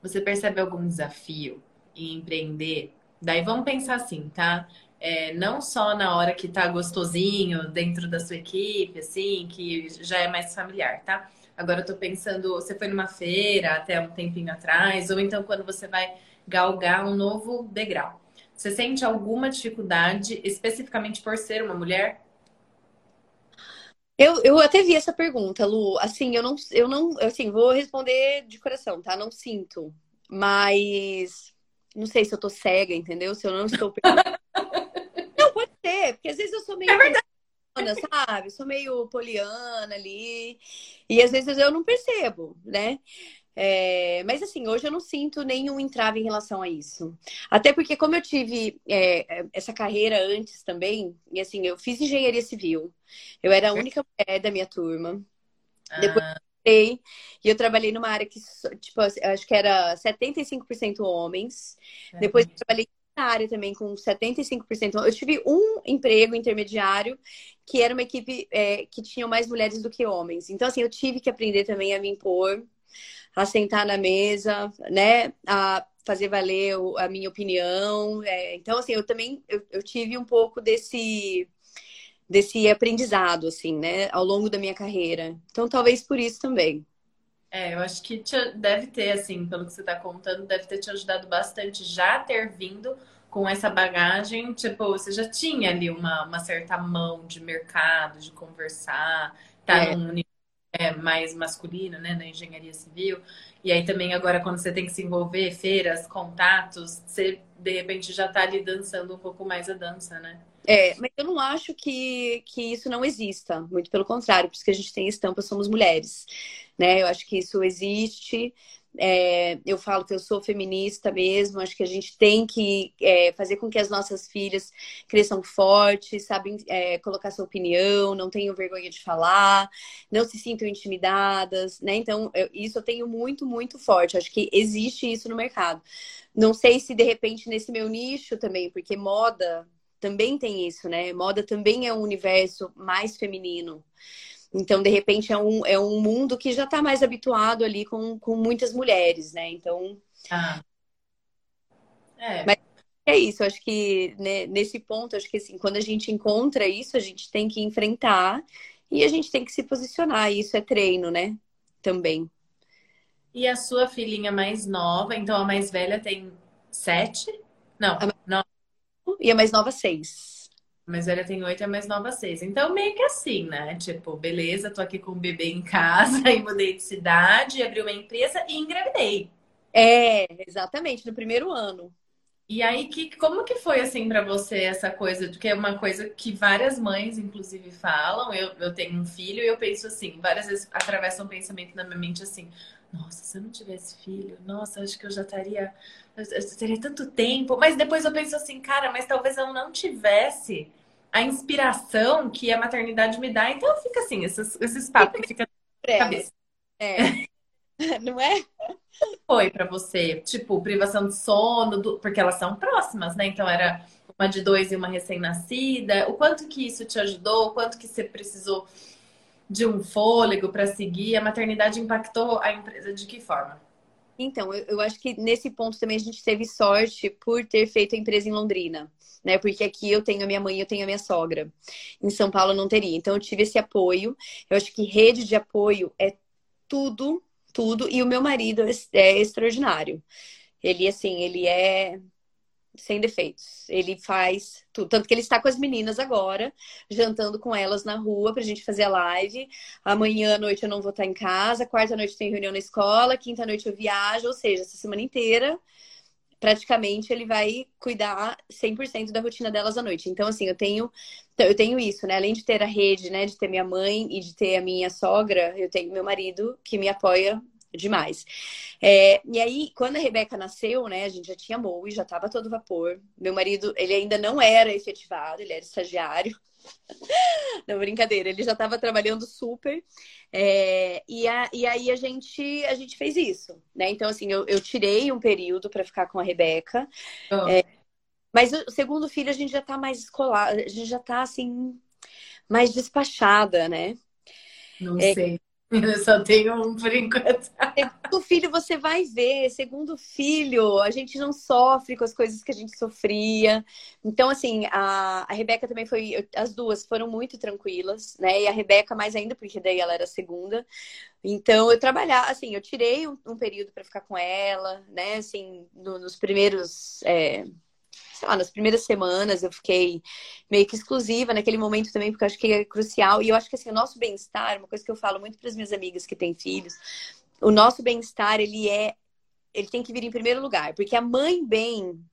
Você percebe algum desafio em empreender? Daí vamos pensar assim, tá? É, não só na hora que tá gostosinho dentro da sua equipe, assim, que já é mais familiar, tá? Agora eu tô pensando, você foi numa feira até um tempinho atrás, ou então quando você vai galgar um novo degrau. Você sente alguma dificuldade especificamente por ser uma mulher? Eu, eu até vi essa pergunta, Lu. Assim, eu não, eu não, assim, vou responder de coração, tá? Não sinto. Mas não sei se eu tô cega, entendeu? Se eu não estou. [LAUGHS] não, pode ser, porque às vezes eu sou meio. É verdade. Sabe? Sou meio poliana ali. E às vezes eu não percebo, né? É, mas assim, hoje eu não sinto nenhum entrave em relação a isso. Até porque, como eu tive é, essa carreira antes também, e assim, eu fiz engenharia civil. Eu era a única mulher da minha turma. Ah. Depois eu e eu trabalhei numa área que, tipo, acho que era 75% homens. É. Depois eu trabalhei na área também com 75%. Eu tive um emprego intermediário que era uma equipe é, que tinha mais mulheres do que homens. Então, assim, eu tive que aprender também a me impor a sentar na mesa, né? A fazer valer a minha opinião. É, então, assim, eu também eu, eu, tive um pouco desse desse aprendizado, assim, né? Ao longo da minha carreira. Então, talvez por isso também. É, eu acho que te, deve ter, assim, pelo que você está contando, deve ter te ajudado bastante já ter vindo com essa bagagem. Tipo, você já tinha ali uma, uma certa mão de mercado, de conversar, tá é. num é, mais masculino, né, na engenharia civil. E aí também agora quando você tem que se envolver, feiras, contatos, você de repente já está ali dançando um pouco mais a dança, né? É, mas eu não acho que, que isso não exista, muito pelo contrário, por isso que a gente tem estampa Somos Mulheres, né? Eu acho que isso existe, é, eu falo que eu sou feminista mesmo, acho que a gente tem que é, fazer com que as nossas filhas cresçam fortes, sabem é, colocar sua opinião, não tenham vergonha de falar, não se sintam intimidadas, né? Então, eu, isso eu tenho muito, muito forte. Acho que existe isso no mercado. Não sei se de repente nesse meu nicho também, porque moda também tem isso, né? Moda também é um universo mais feminino. Então, de repente, é um, é um mundo que já está mais habituado ali com, com muitas mulheres, né? Então. Ah. É. Mas é isso, acho que né, nesse ponto, acho que assim, quando a gente encontra isso, a gente tem que enfrentar e a gente tem que se posicionar. E isso é treino, né? Também. E a sua filhinha mais nova, então a mais velha tem sete? Não, a... não. E a mais nova, seis mais velha tem oito e a mais nova seis. Então, meio que assim, né? Tipo, beleza, tô aqui com o bebê em casa [LAUGHS] e mudei de cidade, abri uma empresa e engravidei. É, exatamente, no primeiro ano. E aí, que, como que foi assim para você essa coisa? Porque é uma coisa que várias mães, inclusive, falam. Eu, eu tenho um filho e eu penso assim, várias vezes atravessa um pensamento na minha mente assim: nossa, se eu não tivesse filho, nossa, acho que eu já estaria. Teria tanto tempo. Mas depois eu penso assim, cara, mas talvez eu não tivesse a inspiração que a maternidade me dá. Então fica assim, esses, esses papos que ficam na cabeça. É. [LAUGHS] não é? Foi para você, tipo, privação de sono, do... porque elas são próximas, né? Então era uma de dois e uma recém-nascida. O quanto que isso te ajudou? O quanto que você precisou de um fôlego para seguir? A maternidade impactou a empresa de que forma? Então, eu, eu, acho que nesse ponto também a gente teve sorte por ter feito a empresa em Londrina, né? Porque aqui eu tenho a minha mãe, eu tenho a minha sogra. Em São Paulo eu não teria. Então eu tive esse apoio. Eu acho que rede de apoio é tudo, tudo. E o meu marido é, é extraordinário. Ele, assim, ele é sem defeitos. Ele faz tudo. Tanto que ele está com as meninas agora, jantando com elas na rua pra gente fazer a live. Amanhã à noite eu não vou estar em casa, quarta noite tem reunião na escola, quinta noite eu viajo, ou seja, essa semana inteira praticamente ele vai cuidar 100% da rotina delas à noite. Então, assim, eu tenho, eu tenho isso, né? Além de ter a rede, né? De ter minha mãe e de ter a minha sogra, eu tenho meu marido que me apoia demais. É, e aí, quando a Rebeca nasceu, né, a gente já tinha Moe, já estava todo vapor. Meu marido, ele ainda não era efetivado, ele era estagiário. [LAUGHS] Não, brincadeira, ele já estava trabalhando super. É, e, a, e aí a gente, a gente fez isso, né? Então, assim, eu, eu tirei um período para ficar com a Rebeca. Oh. É, Mas o segundo filho a gente já tá mais escolar, a gente já tá assim, mais despachada, né? Não é, sei. Eu [LAUGHS] só tenho um por enquanto. Segundo filho, você vai ver. Segundo filho, a gente não sofre com as coisas que a gente sofria. Então, assim, a, a Rebeca também foi. As duas foram muito tranquilas, né? E a Rebeca mais ainda, porque daí ela era segunda. Então, eu trabalhar, assim, eu tirei um, um período para ficar com ela, né? Assim, no, nos primeiros. É sei lá, nas primeiras semanas eu fiquei meio que exclusiva naquele momento também, porque eu acho que é crucial. E eu acho que assim, o nosso bem-estar, uma coisa que eu falo muito para as minhas amigas que têm filhos, o nosso bem-estar, ele é ele tem que vir em primeiro lugar, porque a mãe bem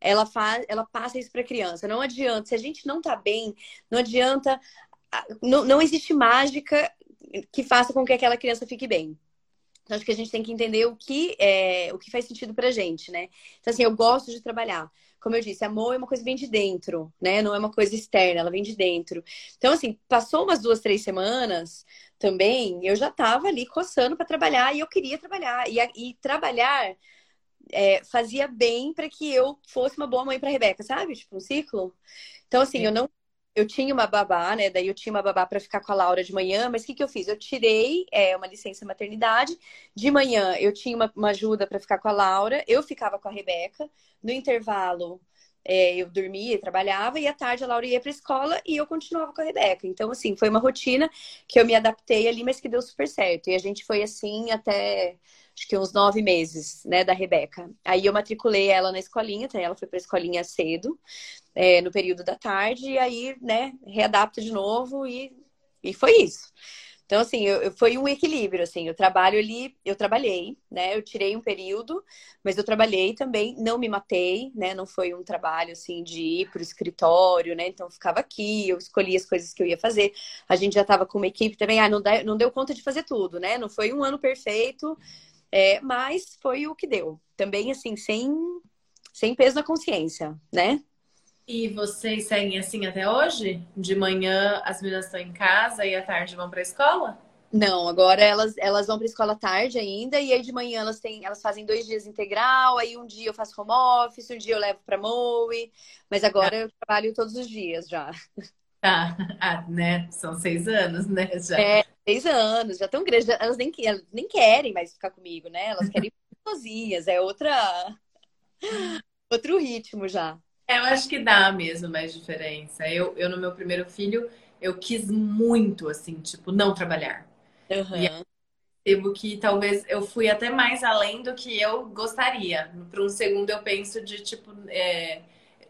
ela faz, ela passa isso para a criança. Não adianta, se a gente não tá bem, não adianta, não, não existe mágica que faça com que aquela criança fique bem. Então, acho que a gente tem que entender o que é, o que faz sentido pra gente, né? Então, assim, eu gosto de trabalhar como eu disse, amor é uma coisa que vem de dentro, né? Não é uma coisa externa, ela vem de dentro. Então, assim, passou umas duas, três semanas também, eu já estava ali coçando para trabalhar e eu queria trabalhar. E, e trabalhar é, fazia bem para que eu fosse uma boa mãe para Rebeca, sabe? Tipo, um ciclo. Então, assim, eu não eu tinha uma babá, né? Daí eu tinha uma babá para ficar com a Laura de manhã, mas o que, que eu fiz? Eu tirei é, uma licença maternidade. De manhã eu tinha uma, uma ajuda para ficar com a Laura, eu ficava com a Rebeca. No intervalo, é, eu dormia e trabalhava, e à tarde a Laura ia para a escola e eu continuava com a Rebeca. Então, assim, foi uma rotina que eu me adaptei ali, mas que deu super certo. E a gente foi assim até acho que uns nove meses, né, da Rebeca. Aí eu matriculei ela na escolinha, então ela foi para a escolinha cedo, é, no período da tarde, e aí, né, readapta de novo e, e foi isso. Então, assim, eu, eu, foi um equilíbrio, assim, eu trabalho ali, eu trabalhei, né, eu tirei um período, mas eu trabalhei também, não me matei, né, não foi um trabalho, assim, de ir para o escritório, né, então eu ficava aqui, eu escolhi as coisas que eu ia fazer, a gente já estava com uma equipe também, ah, não, dá, não deu conta de fazer tudo, né, não foi um ano perfeito, é, mas foi o que deu. Também, assim, sem, sem peso na consciência, né? E vocês seguem assim até hoje? De manhã as meninas estão em casa e à tarde vão para a escola? Não, agora elas, elas vão para a escola tarde ainda, e aí de manhã elas têm, elas fazem dois dias integral, aí um dia eu faço home office, um dia eu levo para Moe, mas agora tá. eu trabalho todos os dias já. Tá, [LAUGHS] ah, né? São seis anos, né? Já. É, seis anos, já tão grandes, elas nem, elas nem querem mais ficar comigo, né? Elas querem ir sozinhas, é outra [LAUGHS] outro ritmo já. Eu acho que dá mesmo mais diferença. Eu, eu no meu primeiro filho, eu quis muito, assim, tipo, não trabalhar. Uhum. E percebo que talvez eu fui até mais além do que eu gostaria. Para um segundo eu penso de tipo, é,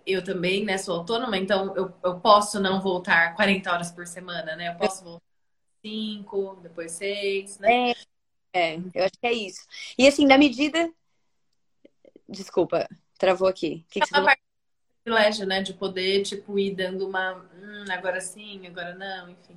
eu também, né, sou autônoma, então eu, eu posso não voltar 40 horas por semana, né? Eu posso voltar cinco, depois seis, né? É, é, eu acho que é isso. E assim, na medida. Desculpa, travou aqui. Que que é uma privilégio, né? De poder, tipo, ir dando uma. Hum, agora sim, agora não, enfim.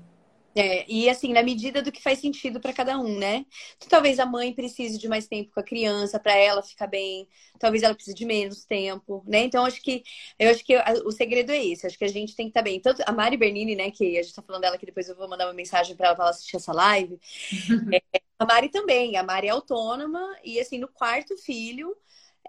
É, e assim, na medida do que faz sentido para cada um, né? Então, talvez a mãe precise de mais tempo com a criança para ela ficar bem, talvez ela precise de menos tempo, né? Então, acho que eu acho que o segredo é esse, acho que a gente tem que estar tá bem. Tanto a Mari Bernini, né, que a gente tá falando dela que depois eu vou mandar uma mensagem para ela para ela assistir essa live. [LAUGHS] é, a Mari também, a Mari é autônoma e assim, no quarto filho,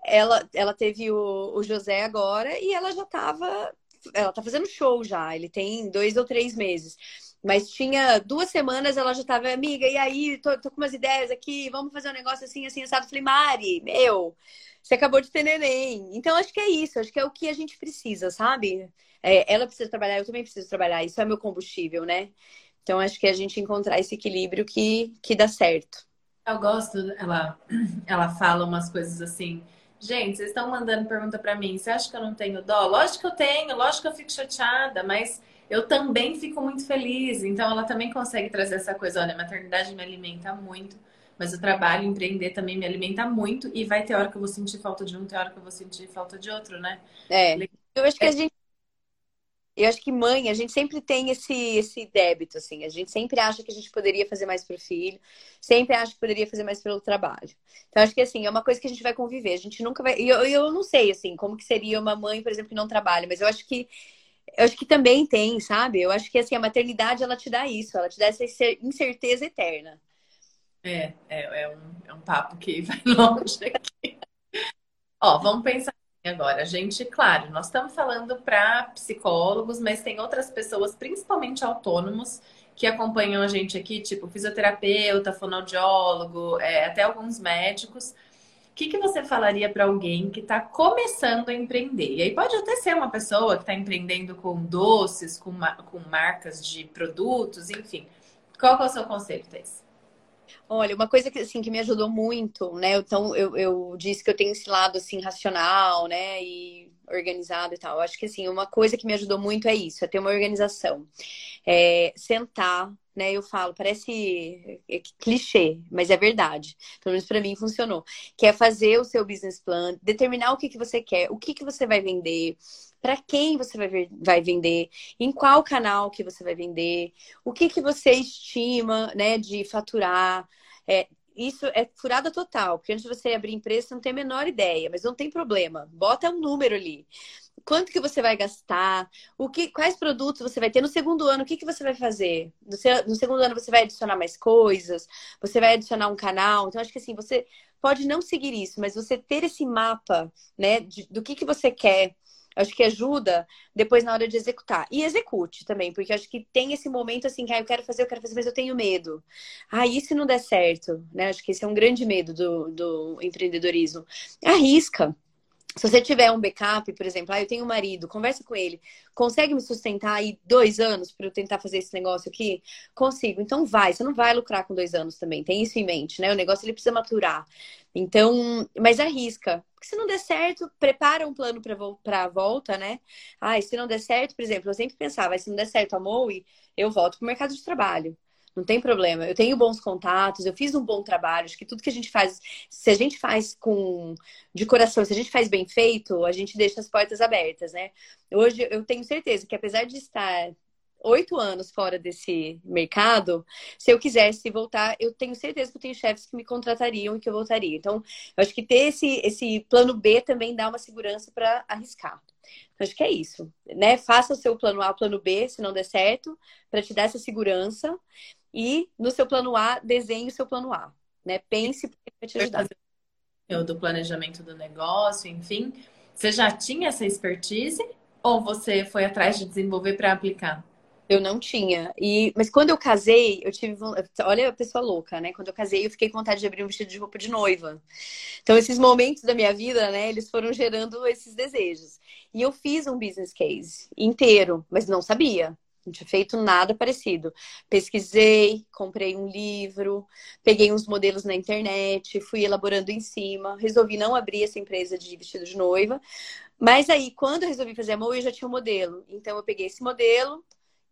ela ela teve o, o José agora e ela já tava ela tá fazendo show já, ele tem dois ou três meses. Mas tinha duas semanas, ela já tava, amiga, e aí, tô, tô com umas ideias aqui, vamos fazer um negócio assim, assim, assado. Falei, Mari, meu, você acabou de ter neném. Então, acho que é isso, acho que é o que a gente precisa, sabe? É, ela precisa trabalhar, eu também preciso trabalhar, isso é meu combustível, né? Então, acho que a gente encontrar esse equilíbrio que, que dá certo. Eu gosto, ela, ela fala umas coisas assim. Gente, vocês estão mandando pergunta para mim. Você acha que eu não tenho dó? Lógico que eu tenho, lógico que eu fico chateada, mas eu também fico muito feliz. Então, ela também consegue trazer essa coisa: olha, a maternidade me alimenta muito, mas o trabalho, empreender também me alimenta muito. E vai ter hora que eu vou sentir falta de um, tem hora que eu vou sentir falta de outro, né? É. Eu acho que a gente. Eu acho que mãe, a gente sempre tem esse, esse débito, assim. A gente sempre acha que a gente poderia fazer mais pro filho, sempre acha que poderia fazer mais pelo trabalho. Então, acho que, assim, é uma coisa que a gente vai conviver. A gente nunca vai. Eu, eu não sei, assim, como que seria uma mãe, por exemplo, que não trabalha, mas eu acho que eu acho que também tem, sabe? Eu acho que assim, a maternidade ela te dá isso, ela te dá essa incerteza eterna. É, é, é, um, é um papo que [LAUGHS] vai longe aqui. Ó, vamos pensar. Agora. Gente, claro, nós estamos falando para psicólogos, mas tem outras pessoas, principalmente autônomos, que acompanham a gente aqui, tipo fisioterapeuta, fonoaudiólogo, é, até alguns médicos. O que, que você falaria para alguém que está começando a empreender? E aí pode até ser uma pessoa que está empreendendo com doces, com, com marcas de produtos, enfim. Qual é o seu conselho, Thais? Olha, uma coisa que, assim, que me ajudou muito, né? Então, eu, eu disse que eu tenho esse lado, assim, racional, né? E organizado e tal. Eu acho que, assim, uma coisa que me ajudou muito é isso, é ter uma organização. É, sentar, né? Eu falo, parece é, clichê, mas é verdade. Pelo menos para mim funcionou. Que é fazer o seu business plan, determinar o que, que você quer, o que, que você vai vender, para quem você vai, vai vender, em qual canal que você vai vender, o que, que você estima né, de faturar. É, isso é furada total, porque antes de você abrir empresa, você não tem a menor ideia, mas não tem problema. Bota um número ali. Quanto que você vai gastar? O que, quais produtos você vai ter no segundo ano? O que, que você vai fazer? No, no segundo ano você vai adicionar mais coisas? Você vai adicionar um canal? Então acho que assim você pode não seguir isso, mas você ter esse mapa, né, de, do que que você quer, Acho que ajuda depois na hora de executar. E execute também, porque acho que tem esse momento assim que ah, eu quero fazer, eu quero fazer, mas eu tenho medo. Ah, e se não der certo? Né? Acho que esse é um grande medo do, do empreendedorismo. Arrisca. Se você tiver um backup, por exemplo, ah, eu tenho um marido, conversa com ele, consegue me sustentar aí dois anos para eu tentar fazer esse negócio aqui? Consigo. Então vai, você não vai lucrar com dois anos também, tem isso em mente, né? O negócio ele precisa maturar. Então, mas arrisca. Porque se não der certo, prepara um plano para a volta, né? Ah, se não der certo, por exemplo, eu sempre pensava, se não der certo a MOE, eu volto para o mercado de trabalho. Não tem problema. Eu tenho bons contatos, eu fiz um bom trabalho. Acho que tudo que a gente faz, se a gente faz com de coração, se a gente faz bem feito, a gente deixa as portas abertas, né? Hoje eu tenho certeza que apesar de estar oito anos fora desse mercado, se eu quisesse voltar, eu tenho certeza que eu tenho chefes que me contratariam e que eu voltaria. Então, eu acho que ter esse, esse plano B também dá uma segurança para arriscar. Então, acho que é isso, né? Faça o seu plano A, plano B, se não der certo, para te dar essa segurança. E no seu plano A, desenhe o seu plano A. Né? Pense porque vai te ajudar. Do planejamento do negócio, enfim. Você já tinha essa expertise ou você foi atrás de desenvolver para aplicar? Eu não tinha. E, mas quando eu casei, eu tive. Olha a pessoa louca, né? Quando eu casei, eu fiquei com vontade de abrir um vestido de roupa de noiva. Então, esses momentos da minha vida, né? Eles foram gerando esses desejos. E eu fiz um business case inteiro, mas não sabia. Não tinha feito nada parecido. Pesquisei, comprei um livro, peguei uns modelos na internet, fui elaborando em cima. Resolvi não abrir essa empresa de vestido de noiva. Mas aí, quando eu resolvi fazer a mão, eu já tinha um modelo. Então, eu peguei esse modelo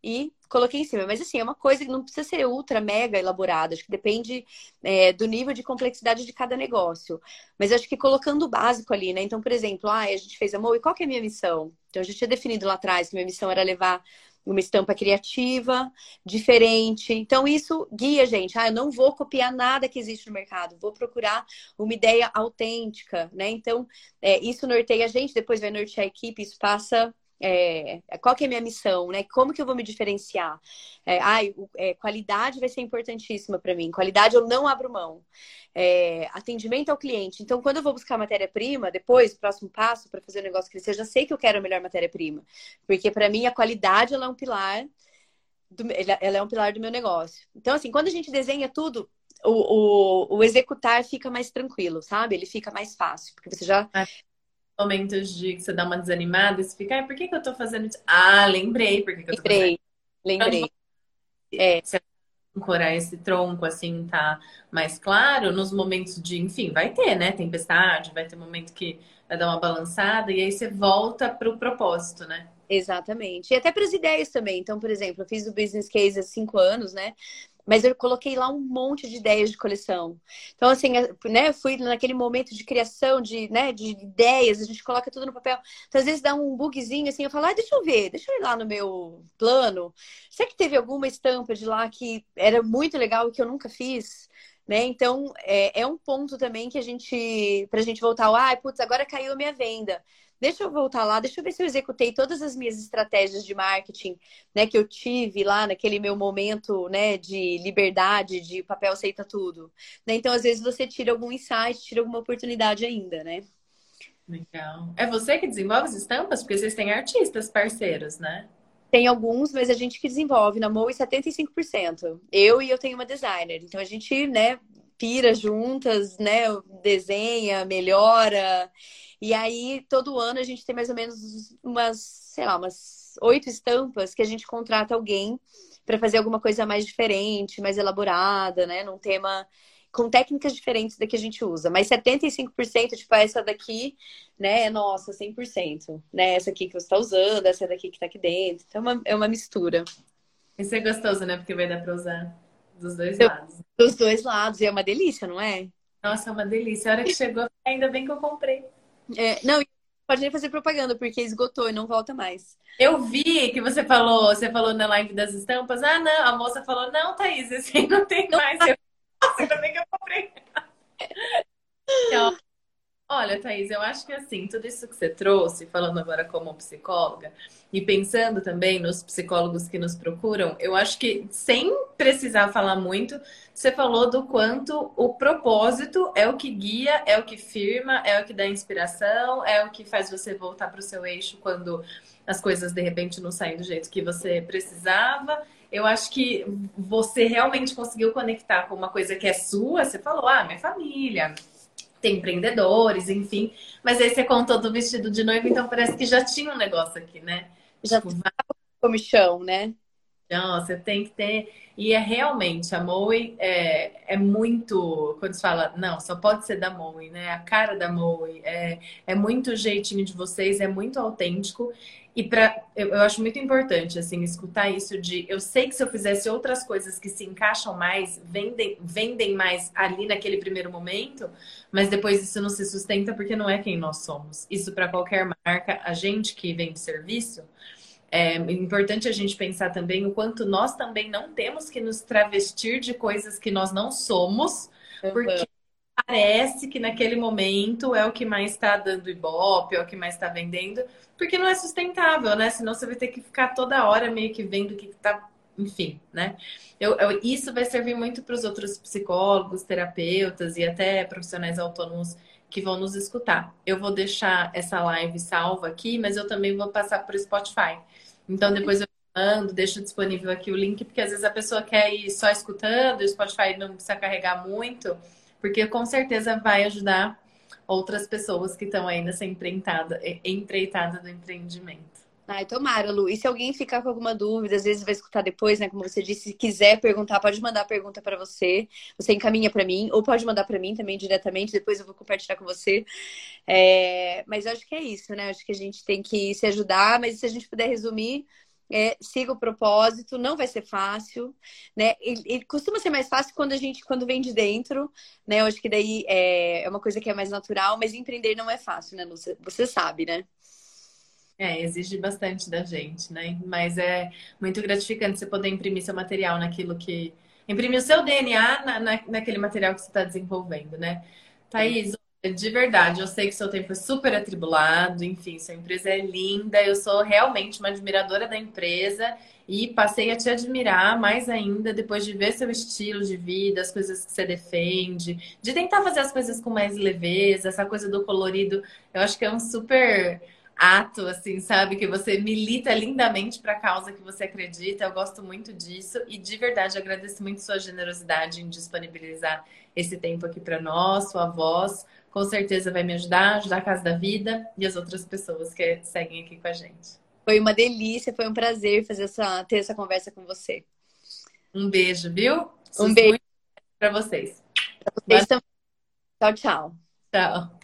e coloquei em cima. Mas, assim, é uma coisa que não precisa ser ultra, mega elaborada. Acho que depende é, do nível de complexidade de cada negócio. Mas acho que colocando o básico ali, né? Então, por exemplo, ah, a gente fez a mão, e qual que é a minha missão? Então, eu já tinha definido lá atrás que minha missão era levar uma estampa criativa, diferente. Então, isso guia, gente. Ah, eu não vou copiar nada que existe no mercado, vou procurar uma ideia autêntica, né? Então, é, isso norteia a gente, depois vai nortear a equipe, isso passa é, qual que é a minha missão, né? Como que eu vou me diferenciar? É, ai, é, qualidade vai ser importantíssima para mim. Qualidade eu não abro mão. É, atendimento ao cliente. Então, quando eu vou buscar matéria-prima, depois, próximo passo para fazer o negócio crescer, eu já sei que eu quero a melhor matéria-prima. Porque para mim a qualidade ela é um pilar do, ela é um pilar do meu negócio. Então, assim, quando a gente desenha tudo, o, o, o executar fica mais tranquilo, sabe? Ele fica mais fácil, porque você já é momentos de que você dá uma desanimada e você fica, ah, por que, que eu tô fazendo isso? Ah, lembrei por que, que eu tô lembrei, fazendo Lembrei, lembrei. É. Se ancorar esse tronco, assim, tá mais claro, nos momentos de, enfim, vai ter, né? Tempestade, vai ter momento que vai dar uma balançada e aí você volta pro propósito, né? Exatamente. E até para as ideias também. Então, por exemplo, eu fiz o business case há cinco anos, né? Mas eu coloquei lá um monte de ideias de coleção. Então, assim, né, fui naquele momento de criação de, né, de ideias, a gente coloca tudo no papel. Então, às vezes dá um bugzinho assim, eu falo, ah, deixa eu ver, deixa eu ir lá no meu plano. Será que teve alguma estampa de lá que era muito legal e que eu nunca fiz? Né? Então, é, é um ponto também que a gente, pra gente voltar, ah, putz, agora caiu a minha venda deixa eu voltar lá, deixa eu ver se eu executei todas as minhas estratégias de marketing, né, que eu tive lá naquele meu momento, né, de liberdade, de papel aceita tudo. Né? Então, às vezes você tira algum insight, tira alguma oportunidade ainda, né? Legal. É você que desenvolve as estampas? Porque vocês têm artistas parceiros, né? Tem alguns, mas a gente que desenvolve. Na Moe, 75%. Eu e eu tenho uma designer. Então a gente, né, pira juntas, né, desenha, melhora. E aí, todo ano a gente tem mais ou menos umas, sei lá, umas oito estampas que a gente contrata alguém para fazer alguma coisa mais diferente, mais elaborada, né, num tema com técnicas diferentes da que a gente usa. Mas 75%, tipo, essa daqui, né, é nossa, 100%. Né? Essa aqui que você está usando, essa daqui que está aqui dentro. Então, é uma, é uma mistura. Isso é gostoso, né? Porque vai dar para usar dos dois Eu, lados. Dos dois lados. E é uma delícia, não é? Nossa, é uma delícia. A hora que chegou, ainda bem que eu comprei. É, não, pode nem fazer propaganda, porque esgotou e não volta mais. Eu vi que você falou, você falou na live das estampas, ah, não, a moça falou, não, Thaís, esse não tem mais. Eu ainda bem que eu comprei. Então, olha, Thaís, eu acho que assim, tudo isso que você trouxe, falando agora como psicóloga, e pensando também nos psicólogos que nos procuram, eu acho que sem precisar falar muito, você falou do quanto o propósito é o que guia, é o que firma, é o que dá inspiração, é o que faz você voltar para o seu eixo quando as coisas de repente não saem do jeito que você precisava eu acho que você realmente conseguiu conectar com uma coisa que é sua. Você falou, ah, minha família, tem empreendedores, enfim. Mas aí você contou do vestido de noiva, então parece que já tinha um negócio aqui, né? Já tipo, comichão, né? Não, você tem que ter. E é realmente, a Moe é, é muito. Quando se fala, não, só pode ser da Moe, né? A cara da Moe. É, é muito o jeitinho de vocês, é muito autêntico. E para eu, eu, acho muito importante assim escutar isso de eu sei que se eu fizesse outras coisas que se encaixam mais, vendem, vendem mais ali naquele primeiro momento, mas depois isso não se sustenta porque não é quem nós somos. Isso para qualquer marca, a gente que vende serviço, é importante a gente pensar também o quanto nós também não temos que nos travestir de coisas que nós não somos, porque parece que naquele momento é o que mais está dando ibope, é o que mais está vendendo, porque não é sustentável, né? Senão você vai ter que ficar toda hora meio que vendo o que está. Enfim, né? Eu, eu, isso vai servir muito para os outros psicólogos, terapeutas e até profissionais autônomos que vão nos escutar. Eu vou deixar essa live salva aqui, mas eu também vou passar para o Spotify. Então depois eu mando, deixo disponível aqui o link, porque às vezes a pessoa quer ir só escutando e o Spotify não precisa carregar muito porque com certeza vai ajudar outras pessoas que estão aí nessa empreitada, empreitada do empreendimento. Ai, tomara, Lu. E se alguém ficar com alguma dúvida, às vezes vai escutar depois, né? Como você disse, se quiser perguntar, pode mandar a pergunta para você. Você encaminha para mim, ou pode mandar para mim também diretamente, depois eu vou compartilhar com você. É... Mas eu acho que é isso, né? Eu acho que a gente tem que se ajudar, mas se a gente puder resumir, é, siga o propósito, não vai ser fácil, né? E, costuma ser mais fácil quando a gente, quando vem de dentro, né? Eu acho que daí é, é uma coisa que é mais natural, mas empreender não é fácil, né? Você, você sabe, né? É, exige bastante da gente, né? Mas é muito gratificante você poder imprimir seu material naquilo que. Imprimir o seu DNA na, na, naquele material que você está desenvolvendo, né? Thaís, de verdade, eu sei que seu tempo é super atribulado, enfim, sua empresa é linda, eu sou realmente uma admiradora da empresa e passei a te admirar mais ainda depois de ver seu estilo de vida, as coisas que você defende, de tentar fazer as coisas com mais leveza, essa coisa do colorido, eu acho que é um super ato, assim, sabe? Que você milita lindamente para a causa que você acredita. Eu gosto muito disso e de verdade agradeço muito sua generosidade em disponibilizar esse tempo aqui para nós, sua voz. Com certeza vai me ajudar, ajudar a Casa da Vida e as outras pessoas que seguem aqui com a gente. Foi uma delícia, foi um prazer fazer essa, ter essa conversa com você. Um beijo, viu? Um beijo para vocês. Pra vocês também. Tchau, tchau. Tchau.